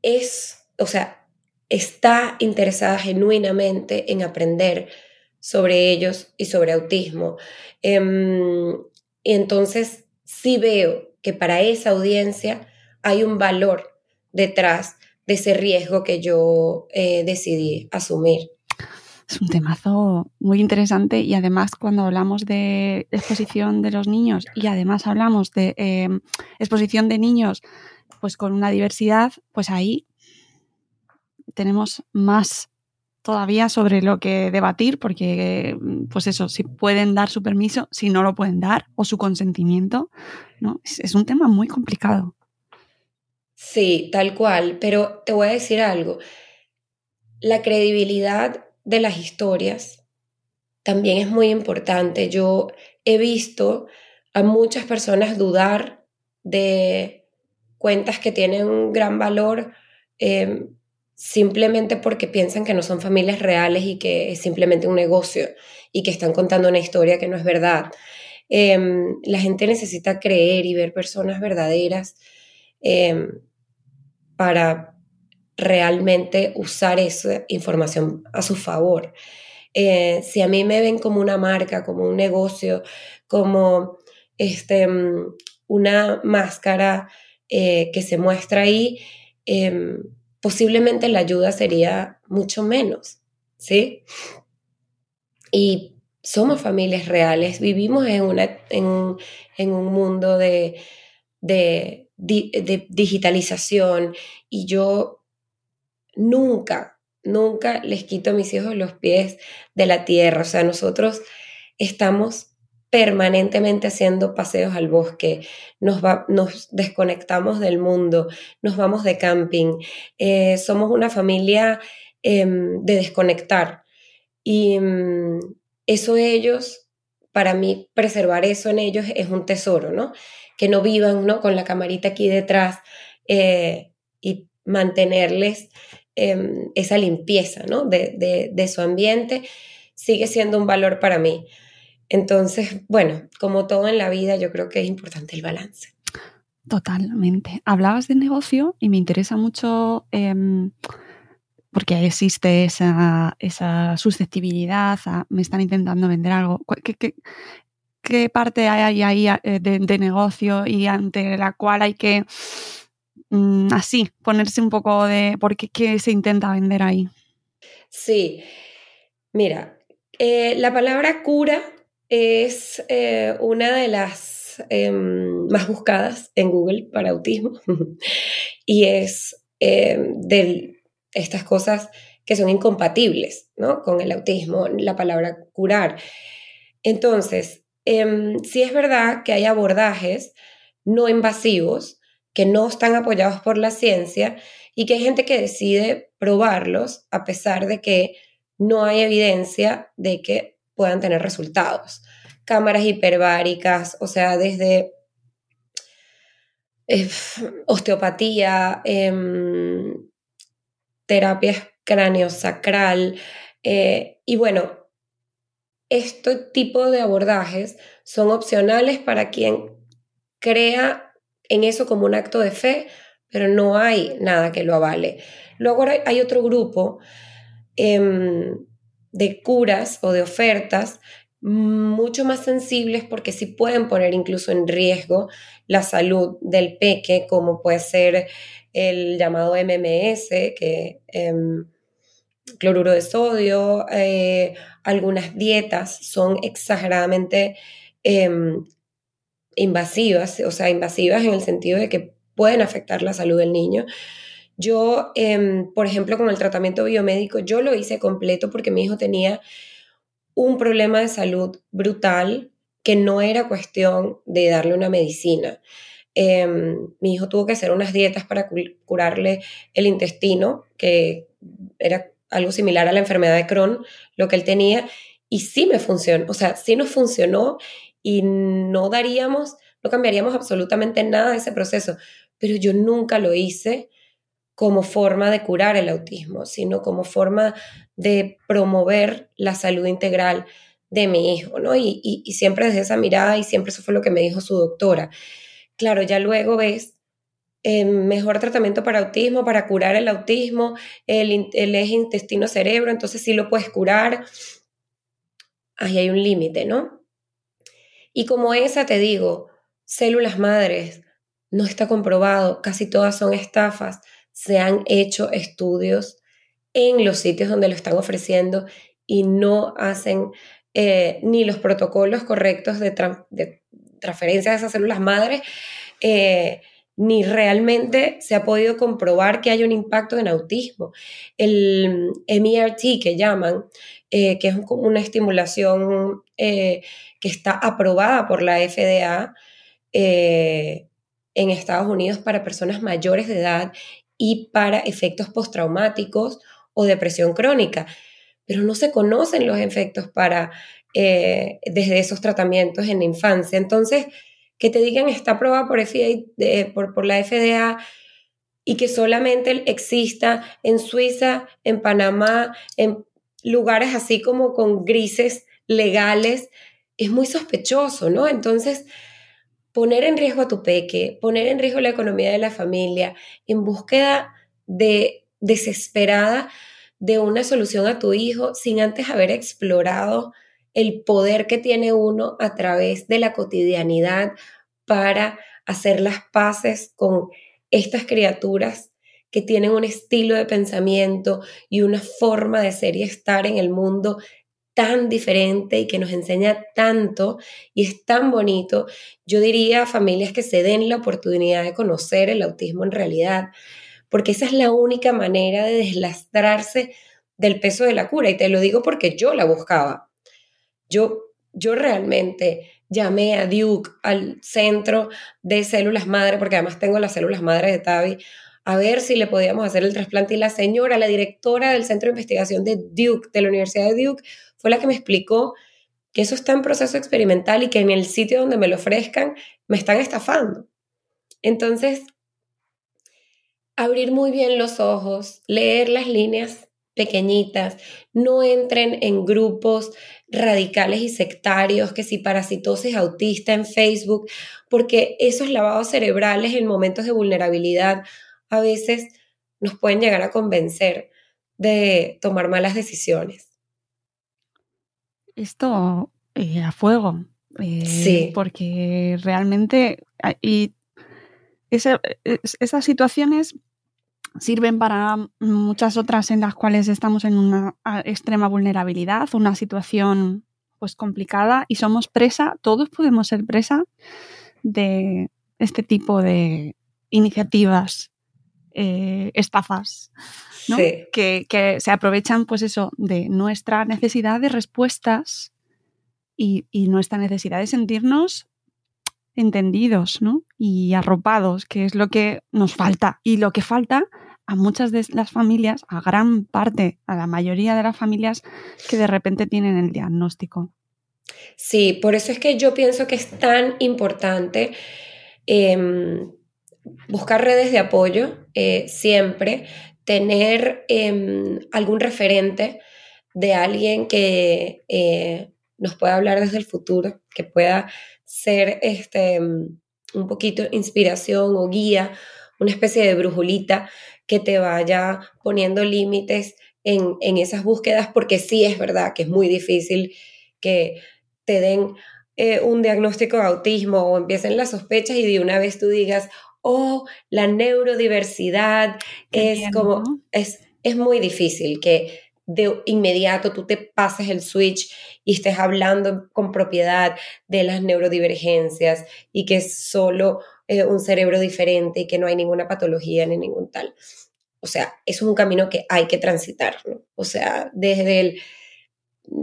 es, o sea, está interesada genuinamente en aprender sobre ellos y sobre autismo. Em, y entonces sí veo que para esa audiencia hay un valor detrás de ese riesgo que yo eh, decidí asumir. Es un temazo muy interesante y además cuando hablamos de exposición de los niños y además hablamos de eh, exposición de niños pues con una diversidad, pues ahí tenemos más todavía sobre lo que debatir porque pues eso, si pueden dar su permiso, si no lo pueden dar o su consentimiento, ¿no? Es, es un tema muy complicado. Sí, tal cual, pero te voy a decir algo. La credibilidad de las historias también es muy importante. Yo he visto a muchas personas dudar de cuentas que tienen un gran valor eh, simplemente porque piensan que no son familias reales y que es simplemente un negocio y que están contando una historia que no es verdad. Em, la gente necesita creer y ver personas verdaderas em, para realmente usar esa información a su favor. Eh, si a mí me ven como una marca, como un negocio, como este, mm, una máscara eh, que se muestra ahí, em, posiblemente la ayuda sería mucho menos, ¿sí? Y somos familias reales, vivimos en, una, en, un mundo de, de digitalización y yo nunca, nunca les quito a mis hijos los pies de la tierra. O sea, nosotros estamos permanentemente haciendo paseos al bosque, nos, nos desconectamos del mundo, nos vamos de camping, eh, somos una familia em, de desconectar. Y mm, eso ellos, para mí, preservar eso en ellos es un tesoro, ¿no? Que no vivan, ¿no? Con la camarita aquí detrás eh, y mantenerles Em, esa limpieza ¿no? de, de, su ambiente sigue siendo un valor para mí. Entonces, bueno, como todo en la vida, yo creo que es importante el balance. Totalmente. Hablabas de negocio y me interesa mucho em, porque existe esa, esa susceptibilidad me están intentando vender algo. ¿Qué, qué, qué parte hay ahí eh, de, de, negocio y ante la cual hay que Mm, así, ponerse un poco de por qué, se intenta vender ahí. Sí, mira, eh, la palabra cura es eh, una de las em, más buscadas en Google para autismo y es em, de estas cosas que son incompatibles ¿no? con el autismo, la palabra curar. Entonces, em, sí es verdad que hay abordajes no invasivos que no están apoyados por la ciencia y que hay gente que decide probarlos a pesar de que no hay evidencia de que puedan tener resultados. Cámaras hiperbáricas, o sea, desde eh, osteopatía, eh, terapia cráneo-sacral, eh, y bueno, este tipo de abordajes son opcionales para quien crea en eso como un acto de fe, pero no hay nada que lo avale. Luego hay otro grupo em, de curas o de ofertas mucho más sensibles porque sí pueden poner incluso en riesgo la salud del peque, como puede ser el llamado MMS, que em, cloruro de sodio, eh, algunas dietas son exageradamente em, invasivas, o sea, invasivas en el sentido de que pueden afectar la salud del niño. Yo, em, por ejemplo, con el tratamiento biomédico, yo lo hice completo porque mi hijo tenía un problema de salud brutal que no era cuestión de darle una medicina. Em, mi hijo tuvo que hacer unas dietas para curarle el intestino, que era algo similar a la enfermedad de Crohn, lo que él tenía, y sí me funcionó, o sea, sí nos funcionó y no daríamos, no cambiaríamos absolutamente nada de ese proceso, pero yo nunca lo hice como forma de curar el autismo, sino como forma de promover la salud integral de mi hijo, ¿no? Y, siempre desde esa mirada y siempre eso fue lo que me dijo su doctora. Claro, ya luego ves eh, mejor tratamiento para autismo, para curar el autismo, el, el eje intestino-cerebro, entonces sí lo puedes curar. Ahí hay un límite, ¿no? Y como esa te digo, células madres, no está comprobado, casi todas son estafas, se han hecho estudios en los sitios donde lo están ofreciendo y no hacen eh, ni los protocolos correctos de, transferencia de esas células madres, eh, ni realmente se ha podido comprobar que hay un impacto en autismo. El MERT que llaman, eh, que es como una estimulación que está aprobada por la FDA en Estados Unidos para personas mayores de edad y para efectos postraumáticos o depresión crónica, pero no se conocen los efectos para eh, desde esos tratamientos en la infancia. Entonces, que te digan está aprobada por, por, la FDA y que solamente exista en Suiza, en Panamá, en lugares así como con grises legales, es muy sospechoso, ¿no? Entonces, poner en riesgo a tu peque, poner en riesgo la economía de la familia, en búsqueda de desesperada de una solución a tu hijo sin antes haber explorado el poder que tiene uno a través de la cotidianidad para hacer las paces con estas criaturas que tienen un estilo de pensamiento y una forma de ser y estar en el mundo tan diferente y que nos enseña tanto y es tan bonito. Yo diría a familias que se den la oportunidad de conocer el autismo en realidad, porque esa es la única manera de deslastrarse del peso de la cura. Y te lo digo porque yo la buscaba. Yo, yo realmente llamé a Duke, al centro de células madre, porque además tengo las células madre de Tavi, a ver si le podíamos hacer el trasplante. Y la señora, la directora del centro de investigación de Duke, de la Universidad de Duke, fue la que me explicó que eso está en proceso experimental y que en el sitio donde me lo ofrezcan me están estafando. Entonces, abrir muy bien los ojos, leer las líneas pequeñitas, no entren en grupos radicales y sectarios, que si parasitosis autista en Facebook, porque esos lavados cerebrales en momentos de vulnerabilidad a veces nos pueden llegar a convencer de tomar malas decisiones esto eh, a fuego. Eh, sí. Porque realmente y esas situaciones sirven para muchas otras en las cuales estamos en una extrema vulnerabilidad, una situación pues complicada y somos presa, todos podemos ser presa de este tipo de iniciativas, eh, estafas, que, se aprovechan, pues eso, de nuestra necesidad de respuestas y, nuestra necesidad de sentirnos entendidos, Y arropados, que es lo que nos falta. Y lo que falta a muchas de las familias, a gran parte, a la mayoría de las familias que de repente tienen el diagnóstico. Sí, por eso es que yo pienso que es tan importante em, buscar redes de apoyo eh, siempre, tener em, algún referente de alguien que eh, nos pueda hablar desde el futuro, que pueda ser este, un poquito inspiración o guía, una especie de brujulita que te vaya poniendo límites en, en esas búsquedas, porque sí es verdad que es muy difícil que te den eh, un diagnóstico de autismo o empiecen las sospechas y de una vez tú digas, oh, la neurodiversidad es como, es, es muy difícil que de inmediato tú te pases el switch y estés hablando con propiedad de las neurodivergencias y que solo eh, un cerebro diferente y que no hay ninguna patología ni ningún tal. O sea, es un camino que hay que transitar, O sea, desde el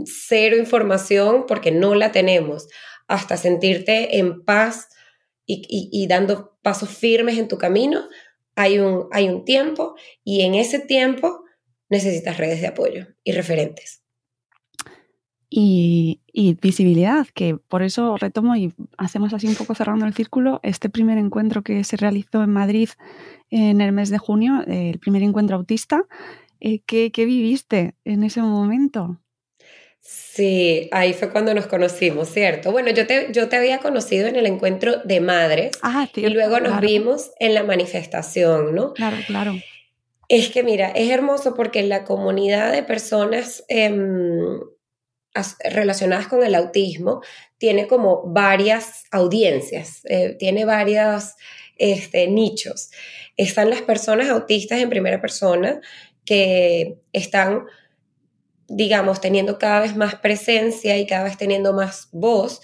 cero información, porque no la tenemos, hasta sentirte en paz y, dando pasos firmes en tu camino, hay un, hay un tiempo y en ese tiempo necesitas redes de apoyo y referentes. Y, visibilidad, que por eso retomo y hacemos así un poco cerrando el círculo, este primer encuentro que se realizó en Madrid en el mes de junio, el primer encuentro autista, eh, ¿qué, ¿qué, viviste en ese momento? Sí, ahí fue cuando nos conocimos, ¿cierto? Bueno, yo te, yo te había conocido en el encuentro de madres ah, y luego nos vimos en la manifestación, ¿no? Claro, claro. Es que mira, es hermoso porque la comunidad de personas em, relacionadas con el autismo tiene como varias audiencias, eh, tiene varios este, nichos. Están las personas autistas en primera persona que están digamos, teniendo cada vez más presencia y cada vez teniendo más voz,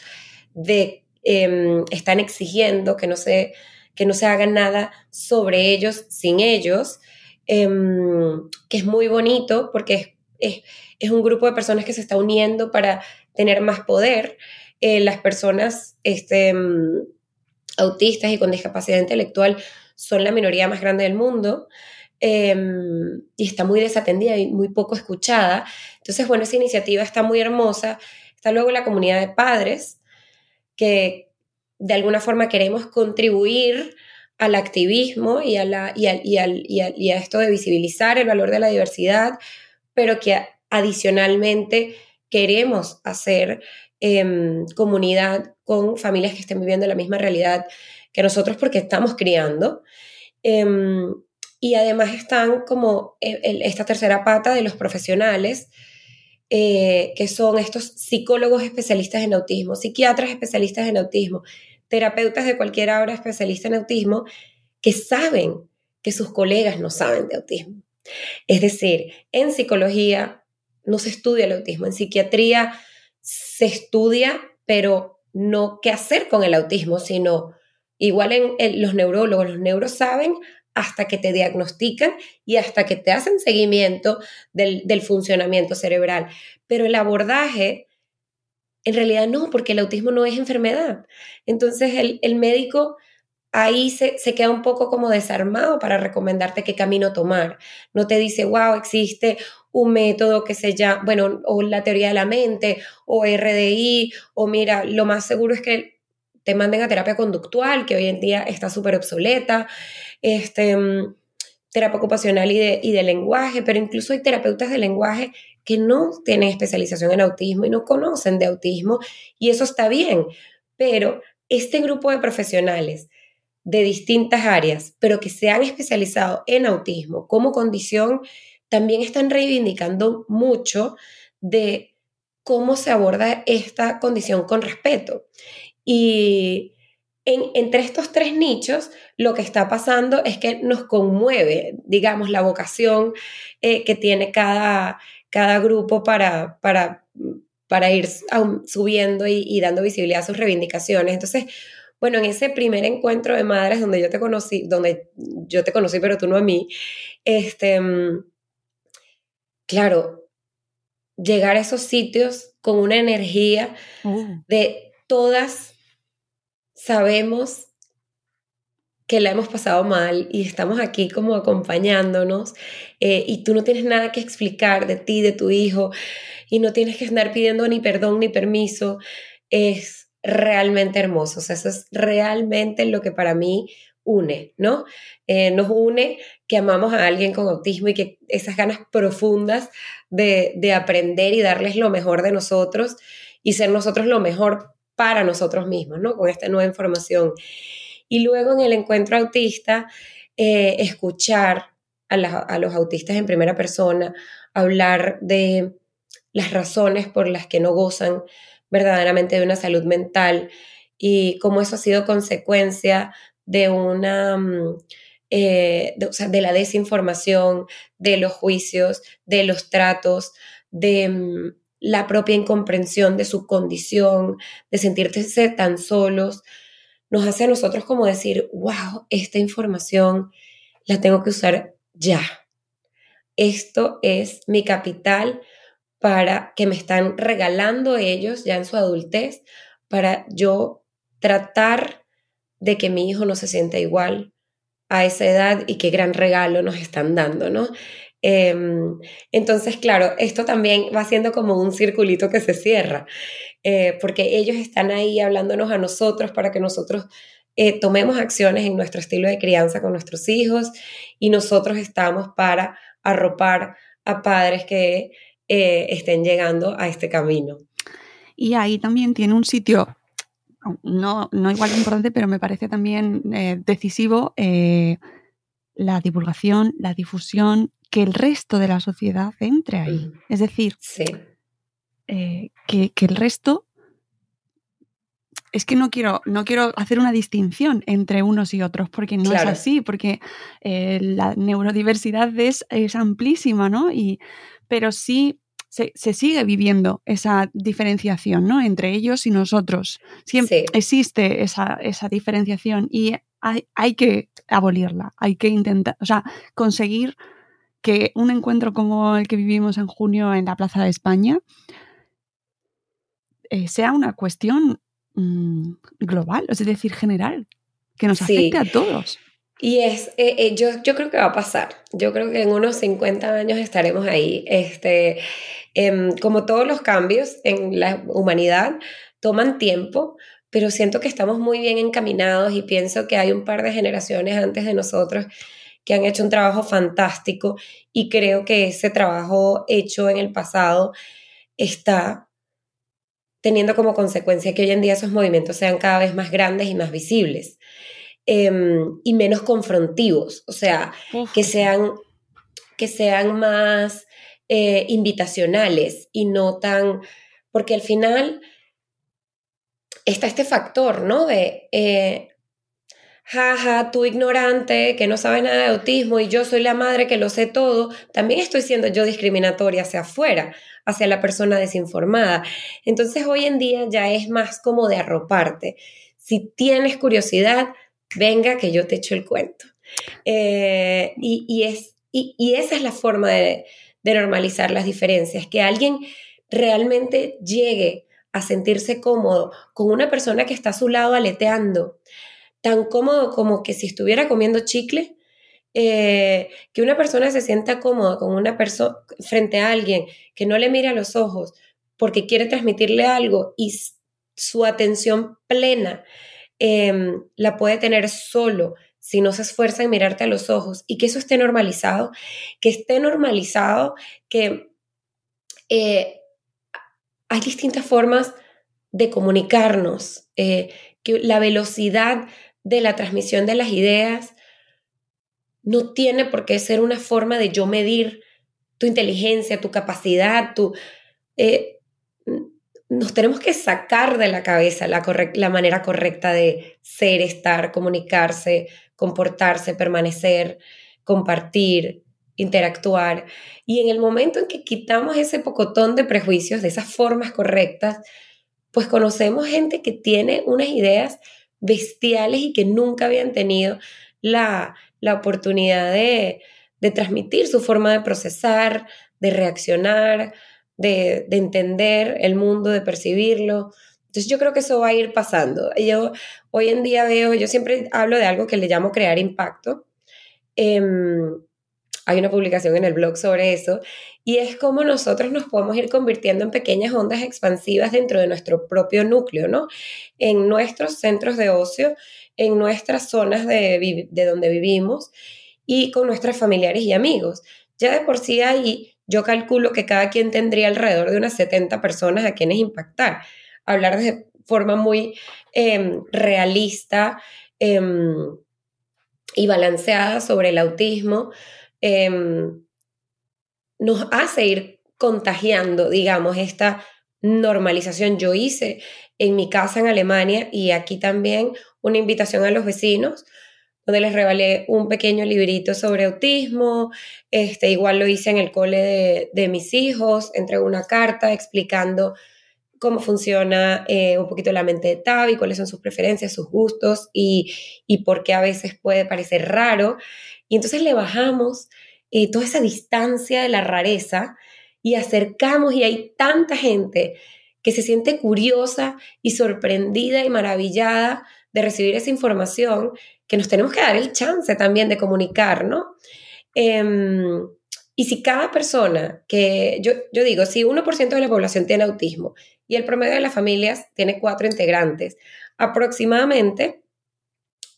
de, em, están exigiendo que no, se, que no se haga nada sobre ellos sin ellos, em, que es muy bonito porque es, es, un grupo de personas que se está uniendo para tener más poder. Eh, las personas este, em, autistas y con discapacidad intelectual son la minoría más grande del mundo. Em, y está muy desatendida y muy poco escuchada. Entonces, bueno, esa iniciativa está muy hermosa. Está luego la comunidad de padres, que de alguna forma queremos contribuir al activismo y a, la, y, y, y, a, esto de visibilizar el valor de la diversidad, pero que adicionalmente queremos hacer em, comunidad con familias que estén viviendo la misma realidad que nosotros porque estamos criando. Em, y además están como e, esta tercera pata de los profesionales, eh, que son estos psicólogos especialistas en autismo, psiquiatras especialistas en autismo, terapeutas de cualquier obra especialista en autismo, que saben que sus colegas no saben de autismo. Es decir, en psicología no se estudia el autismo, en psiquiatría se estudia, pero no qué hacer con el autismo, sino igual en, los neurólogos, los neuros saben hasta que te diagnostican y hasta que te hacen seguimiento del, funcionamiento cerebral. Pero el abordaje, en realidad no, porque el autismo no es enfermedad. Entonces el, médico ahí se, queda un poco como desarmado para recomendarte qué camino tomar. No te dice, wow, existe un método que se llama, bueno, o la teoría de la mente, o RDI, o mira, lo más seguro es que te manden a terapia conductual, que hoy en día está súper obsoleta, este, mm, terapia ocupacional y de lenguaje, pero incluso hay terapeutas de lenguaje que no tienen especialización en autismo y no conocen de autismo, y eso está bien, pero este grupo de profesionales de distintas áreas, pero que se han especializado en autismo como condición, también están reivindicando mucho de cómo se aborda esta condición con respeto. Y entre estos tres nichos, lo que está pasando es que nos conmueve, digamos, la vocación eh, que tiene cada, cada grupo para, para, para ir subiendo y, dando visibilidad a sus reivindicaciones. Entonces, bueno, en ese primer encuentro de madres donde yo te conocí, donde yo te conocí, pero tú no a mí, este, claro, llegar a esos sitios con una energía uh. de todas sabemos que la hemos pasado mal y estamos aquí como acompañándonos eh, y tú no tienes nada que explicar de ti, de tu hijo y no tienes que andar pidiendo ni perdón ni permiso, es realmente hermoso. O sea, eso es realmente lo que para mí une, ¿no? Eh, nos une que amamos a alguien con autismo y que esas ganas profundas de, de aprender y darles lo mejor de nosotros y ser nosotros lo mejor para nosotros mismos, ¿no? Con esta nueva información. Y luego en el encuentro autista, eh, escuchar a, los autistas en primera persona, hablar de las razones por las que no gozan verdaderamente de una salud mental y cómo eso ha sido consecuencia de una... Mm, eh, de, la desinformación, de los juicios, de los tratos, de, mm, la propia incomprensión de su condición, de sentirse tan solos, nos hace a nosotros como decir, wow, esta información la tengo que usar ya. Esto es mi capital para que me están regalando ellos ya en su adultez, para yo tratar de que mi hijo no se sienta igual a esa edad y qué gran regalo nos están dando, ¿no? Em, entonces, claro, esto también va siendo como un circulito que se cierra, eh, porque ellos están ahí hablándonos a nosotros para que nosotros eh, tomemos acciones en nuestro estilo de crianza con nuestros hijos y nosotros estamos para arropar a padres que eh, estén llegando a este camino. Y ahí también tiene un sitio no, no igual de importante, pero me parece también decisivo la divulgación, la difusión que el resto de la sociedad entre ahí. Es decir, eh, que, el resto es que no quiero, no quiero hacer una distinción entre unos y otros, porque no es así, porque eh, la neurodiversidad es, es, amplísima, ¿no? Y, pero sí se, sigue viviendo esa diferenciación ¿no? entre ellos y nosotros. Siempre existe esa, esa, diferenciación y hay, hay, que abolirla, hay que intentar, o sea, conseguir que un encuentro como el que vivimos en junio en la Plaza de España eh, sea una cuestión mm, global, es decir, general, que nos afecte a todos. Y es, eh, eh, yo, yo creo que va a pasar. Yo creo que en unos 50 años estaremos ahí. Este, em, como todos los cambios en la humanidad, toman tiempo, pero siento que estamos muy bien encaminados y pienso que hay un par de generaciones antes de nosotros que han hecho un trabajo fantástico y creo que ese trabajo hecho en el pasado está teniendo como consecuencia que hoy en día esos movimientos sean cada vez más grandes y más visibles em, y menos confrontivos, o sea, que sean, que sean más eh, invitacionales y no tan, porque al final está este factor, ¿no? De, eh, jaja, tú ignorante, que no sabes nada de autismo y yo soy la madre que lo sé todo, también estoy siendo yo discriminatoria hacia afuera, hacia la persona desinformada. Entonces hoy en día ya es más como de arroparte. Si tienes curiosidad, venga que yo te echo el cuento. Eh, y, es, y, esa es la forma de, de normalizar las diferencias, que alguien realmente llegue a sentirse cómodo con una persona que está a su lado aleteando, tan cómodo como que si estuviera comiendo chicle, eh, que una persona se sienta cómoda con una persona frente a alguien que no le mira a los ojos porque quiere transmitirle algo y su atención plena em, la puede tener solo si no se esfuerza en mirarte a los ojos y que eso esté normalizado, que esté normalizado que eh, hay distintas formas de comunicarnos, eh, que la velocidad de la transmisión de las ideas no tiene por qué ser una forma de yo medir tu inteligencia, tu capacidad, tu... Eh, nos tenemos que sacar de la cabeza la, la manera correcta de ser, estar, comunicarse, comportarse, permanecer, compartir, interactuar. Y en el momento en que quitamos ese pocotón de prejuicios, de esas formas correctas, pues conocemos gente que tiene unas ideas bestiales y que nunca habían tenido la, oportunidad de, transmitir su forma de procesar, de reaccionar, de, de, entender el mundo, de percibirlo. Entonces yo creo que eso va a ir pasando. Yo hoy en día veo, yo siempre hablo de algo que le llamo crear impacto. Em, hay una publicación en el blog sobre eso, y es cómo nosotros nos podemos ir convirtiendo en pequeñas ondas expansivas dentro de nuestro propio núcleo, ¿no? En nuestros centros de ocio, en nuestras zonas de, de donde vivimos y con nuestros familiares y amigos. Ya de por sí ahí yo calculo que cada quien tendría alrededor de unas 70 personas a quienes impactar. Hablar de forma muy em, realista em, y balanceada sobre el autismo, Em, nos hace ir contagiando, digamos, esta normalización. Yo hice en mi casa en Alemania y aquí también una invitación a los vecinos donde les regalé un pequeño librito sobre autismo, este, igual lo hice en el cole de, de mis hijos, entregué una carta explicando cómo funciona eh, un poquito la mente de Tavi, cuáles son sus preferencias, sus gustos y, y por qué a veces puede parecer raro. Y entonces le bajamos eh, toda esa distancia de la rareza y acercamos y hay tanta gente que se siente curiosa y sorprendida y maravillada de recibir esa información que nos tenemos que dar el chance también de comunicar, ¿no? Em, y si cada persona que, yo, yo digo, si 1% de la población tiene autismo y el promedio de las familias tiene cuatro integrantes, aproximadamente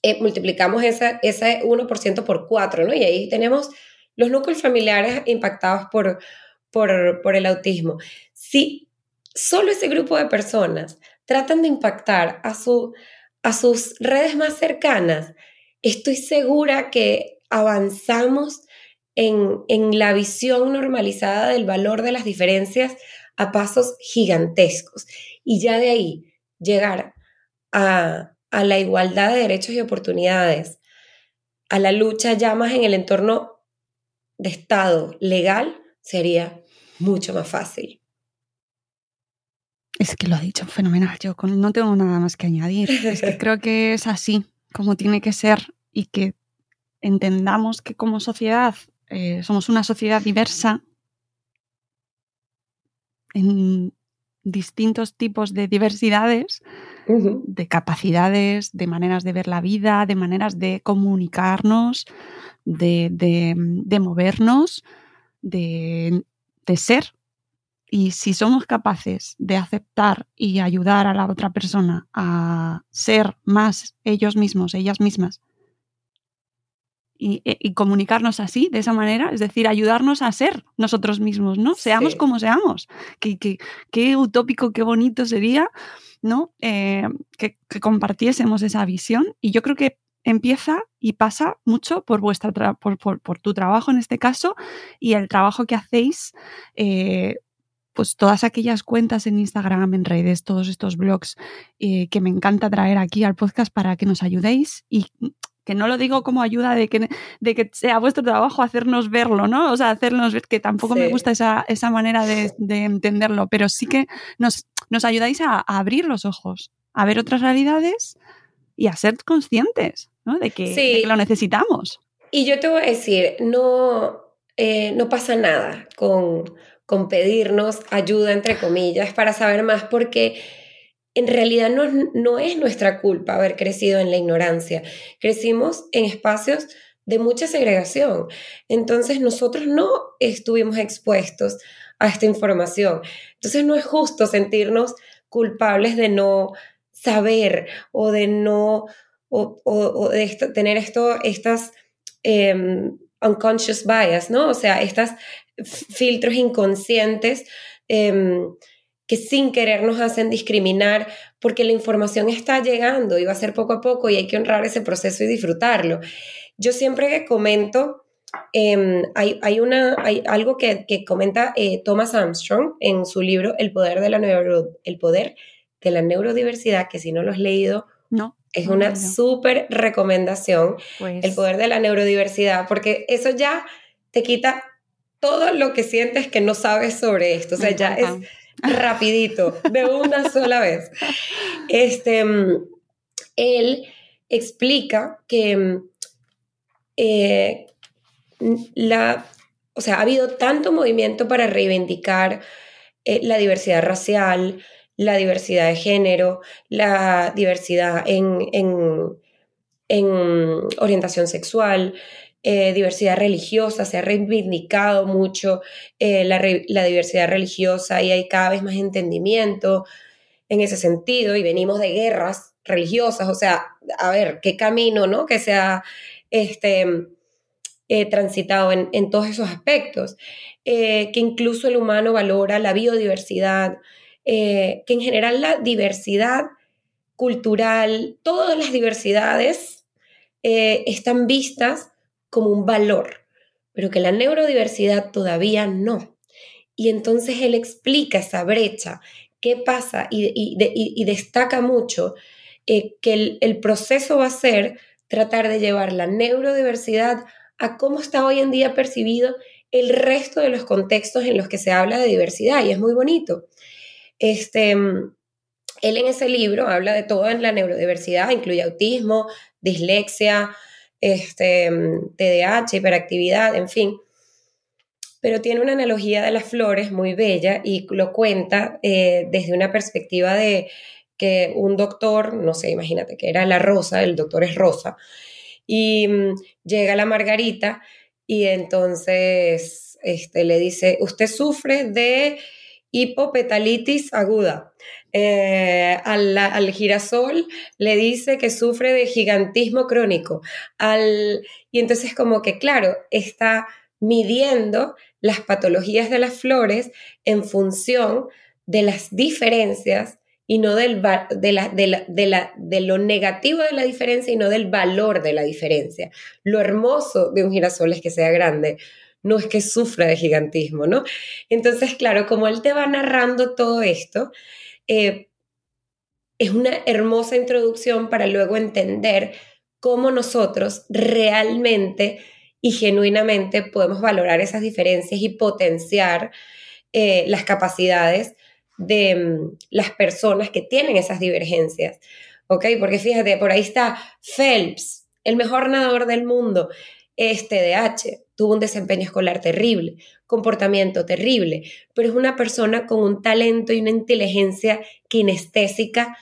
eh, multiplicamos ese 1% por 4, ¿no? Y ahí tenemos los núcleos familiares impactados por, por, el autismo. Si solo ese grupo de personas tratan de impactar a, su, a sus redes más cercanas, estoy segura que avanzamos en, en, la visión normalizada del valor de las diferencias a pasos gigantescos. Y ya de ahí llegar a, a la igualdad de derechos y oportunidades, a la lucha ya más en el entorno de Estado legal, sería mucho más fácil. Es que lo ha dicho fenomenal. Yo no tengo nada más que añadir. Es que creo que es así como tiene que ser y que entendamos que como sociedad eh, somos una sociedad diversa en distintos tipos de diversidades, de capacidades, de maneras de ver la vida, de maneras de comunicarnos, de, de, movernos, de, de ser. Y si somos capaces de aceptar y ayudar a la otra persona a ser más ellos mismos, ellas mismas, e, y, comunicarnos así, de esa manera, es decir, ayudarnos a ser nosotros mismos, ¿no? Seamos como seamos. Qué, qué, utópico, qué bonito sería, ¿no? Eh, que, compartiésemos esa visión. Y yo creo que empieza y pasa mucho por, vuestra por, por, tu trabajo en este caso y el trabajo que hacéis. Eh, pues todas aquellas cuentas en Instagram, en redes, todos estos blogs eh, que me encanta traer aquí al podcast para que nos ayudéis y que no lo digo como ayuda de que, de que sea vuestro trabajo hacernos verlo, ¿no? O sea, hacernos ver, que tampoco me gusta esa, esa manera de, entenderlo, pero sí que nos, nos ayudáis a, abrir los ojos, a ver otras realidades y a ser conscientes ¿no? de, que, lo necesitamos. Y yo te voy a decir, no, eh, no pasa nada con, con pedirnos ayuda, entre comillas, para saber más, porque en realidad no, no es nuestra culpa haber crecido en la ignorancia. Crecimos en espacios de mucha segregación. Entonces nosotros no estuvimos expuestos a esta información. Entonces no es justo sentirnos culpables de no saber o de no, o, de tener esto, estas em, unconscious bias, ¿no? O sea, estos filtros inconscientes em, que sin querer nos hacen discriminar porque la información está llegando y va a ser poco a poco y hay que honrar ese proceso y disfrutarlo. Yo siempre que comento, em, hay, una, hay algo que, comenta eh, Thomas Armstrong en su libro El poder de la, neuro, el poder de la neurodiversidad, que si no lo has leído, no. Es una súper recomendación, el pues poder de la neurodiversidad, porque eso ya te quita todo lo que sientes que no sabes sobre esto. O sea, ya es rapidito, de una sola vez. Este, él explica que eh, la, o sea, ha habido tanto movimiento para reivindicar eh, la diversidad racial, la diversidad de género, la diversidad en, en, en orientación sexual, eh, diversidad religiosa, se ha reivindicado mucho eh, la, diversidad religiosa y hay cada vez más entendimiento en ese sentido y venimos de guerras religiosas, o sea, a ver, qué camino, ¿no? Que se ha este, eh, transitado en, en, todos esos aspectos, que incluso el humano valora la biodiversidad, que en general la diversidad cultural, todas las diversidades están vistas como un valor, pero que la neurodiversidad todavía no. Y entonces él explica esa brecha, qué pasa y, destaca mucho eh, que el, proceso va a ser tratar de llevar la neurodiversidad a cómo está hoy en día percibido el resto de los contextos en los que se habla de diversidad y es muy bonito. Este, él en ese libro habla de todo en la neurodiversidad, incluye autismo, dislexia, este, TDAH, hiperactividad, en fin. Pero tiene una analogía de las flores muy bella y lo cuenta eh, desde una perspectiva de que un doctor, no sé, imagínate que era la rosa, el doctor es rosa, y mm, llega la margarita y entonces este, le dice, usted sufre de hipopetalitis aguda. Eh, al, girasol le dice que sufre de gigantismo crónico. Al, y entonces como que, claro, está midiendo las patologías de las flores en función de las diferencias y no del, de, la, de, de, lo negativo de la diferencia y no del valor de la diferencia. Lo hermoso de un girasol es que sea grande, no es que sufra de gigantismo, ¿no? Entonces, claro, como él te va narrando todo esto, eh, es una hermosa introducción para luego entender cómo nosotros realmente y genuinamente podemos valorar esas diferencias y potenciar eh, las capacidades de mm, las personas que tienen esas divergencias. ¿Ok? Porque fíjate, por ahí está Phelps, el mejor nadador del mundo, este TDAH, tuvo un desempeño escolar terrible, comportamiento terrible, pero es una persona con un talento y una inteligencia kinestésica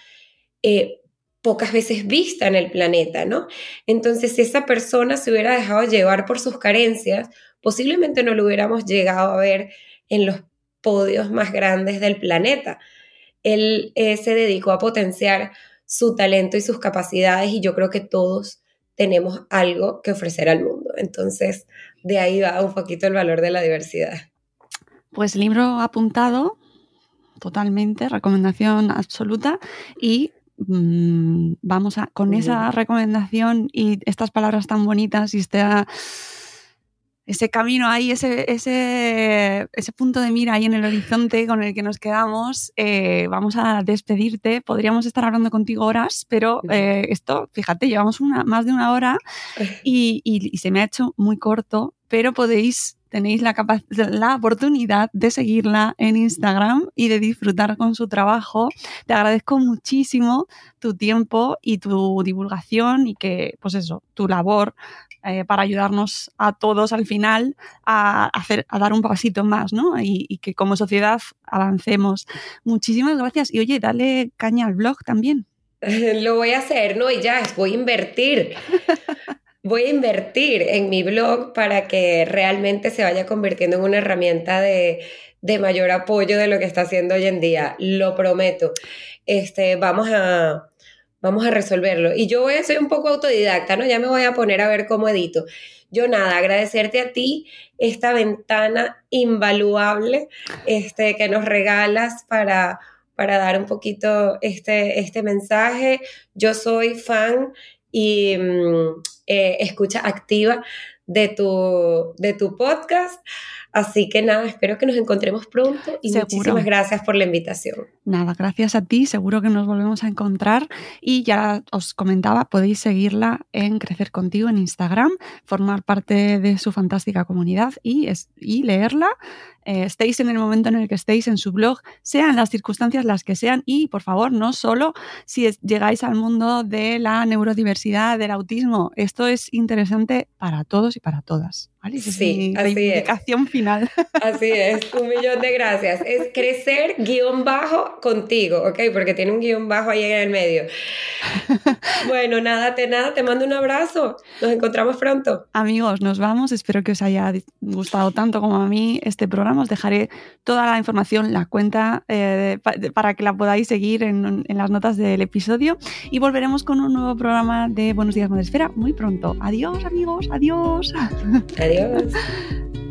eh, pocas veces vista en el planeta, ¿no? Entonces, si esa persona se hubiera dejado llevar por sus carencias, posiblemente no lo hubiéramos llegado a ver en los podios más grandes del planeta. Él eh, se dedicó a potenciar su talento y sus capacidades y yo creo que todos tenemos algo que ofrecer al mundo. Entonces, de ahí va un poquito el valor de la diversidad. Pues libro apuntado, totalmente, recomendación absoluta y mm, vamos a, con esa recomendación y estas palabras tan bonitas y esta ese camino ahí, ese, ese, ese, punto de mira ahí en el horizonte con el que nos quedamos, eh, vamos a despedirte. Podríamos estar hablando contigo horas, pero eh, esto, fíjate, llevamos una, más de una hora y, y, se me ha hecho muy corto, pero podéis, tenéis la, la oportunidad de seguirla en Instagram y de disfrutar con su trabajo. Te agradezco muchísimo tu tiempo y tu divulgación y que, pues eso, tu labor eh, para ayudarnos a todos al final a, hacer, a dar un pasito más, ¿no? Y, que como sociedad avancemos. Muchísimas gracias. Y oye, dale caña al blog también. Lo voy a hacer, ¿no? Y ya, voy a invertir. voy a invertir en mi blog para que realmente se vaya convirtiendo en una herramienta de, de mayor apoyo de lo que está haciendo hoy en día. Lo prometo. Este, vamos a, vamos a resolverlo. Y yo voy a ser un poco autodidacta, ¿no? Ya me voy a poner a ver cómo edito. Yo nada, agradecerte a ti esta ventana invaluable este, que nos regalas para, para dar un poquito este, este mensaje. Yo soy fan y mm, eh, escucha activa de tu, de tu podcast. Así que nada, espero que nos encontremos pronto y muchísimas gracias por la invitación. Nada, gracias a ti, seguro que nos volvemos a encontrar y ya os comentaba, podéis seguirla en Crecer Contigo en Instagram, formar parte de su fantástica comunidad y, y leerla eh, estéis en el momento en el que estéis en su blog, sean las circunstancias las que sean y por favor no solo si llegáis al mundo de la neurodiversidad, del autismo, esto es interesante para todos y para todas. ¿Vale? sí, así es. final. Así es, un millón de gracias. Es crecer guion bajo contigo, ¿ok? Porque tiene un guion bajo ahí en el medio. Bueno, nada, te nada, te mando un abrazo. Nos encontramos pronto. Amigos, nos vamos. Espero que os haya gustado tanto como a mí este programa. Os dejaré toda la información, la cuenta, eh, para que la podáis seguir en, en, las notas del episodio. Y volveremos con un nuevo programa de Buenos Días Madresfera muy pronto. Adiós, amigos. Adiós. Adiós.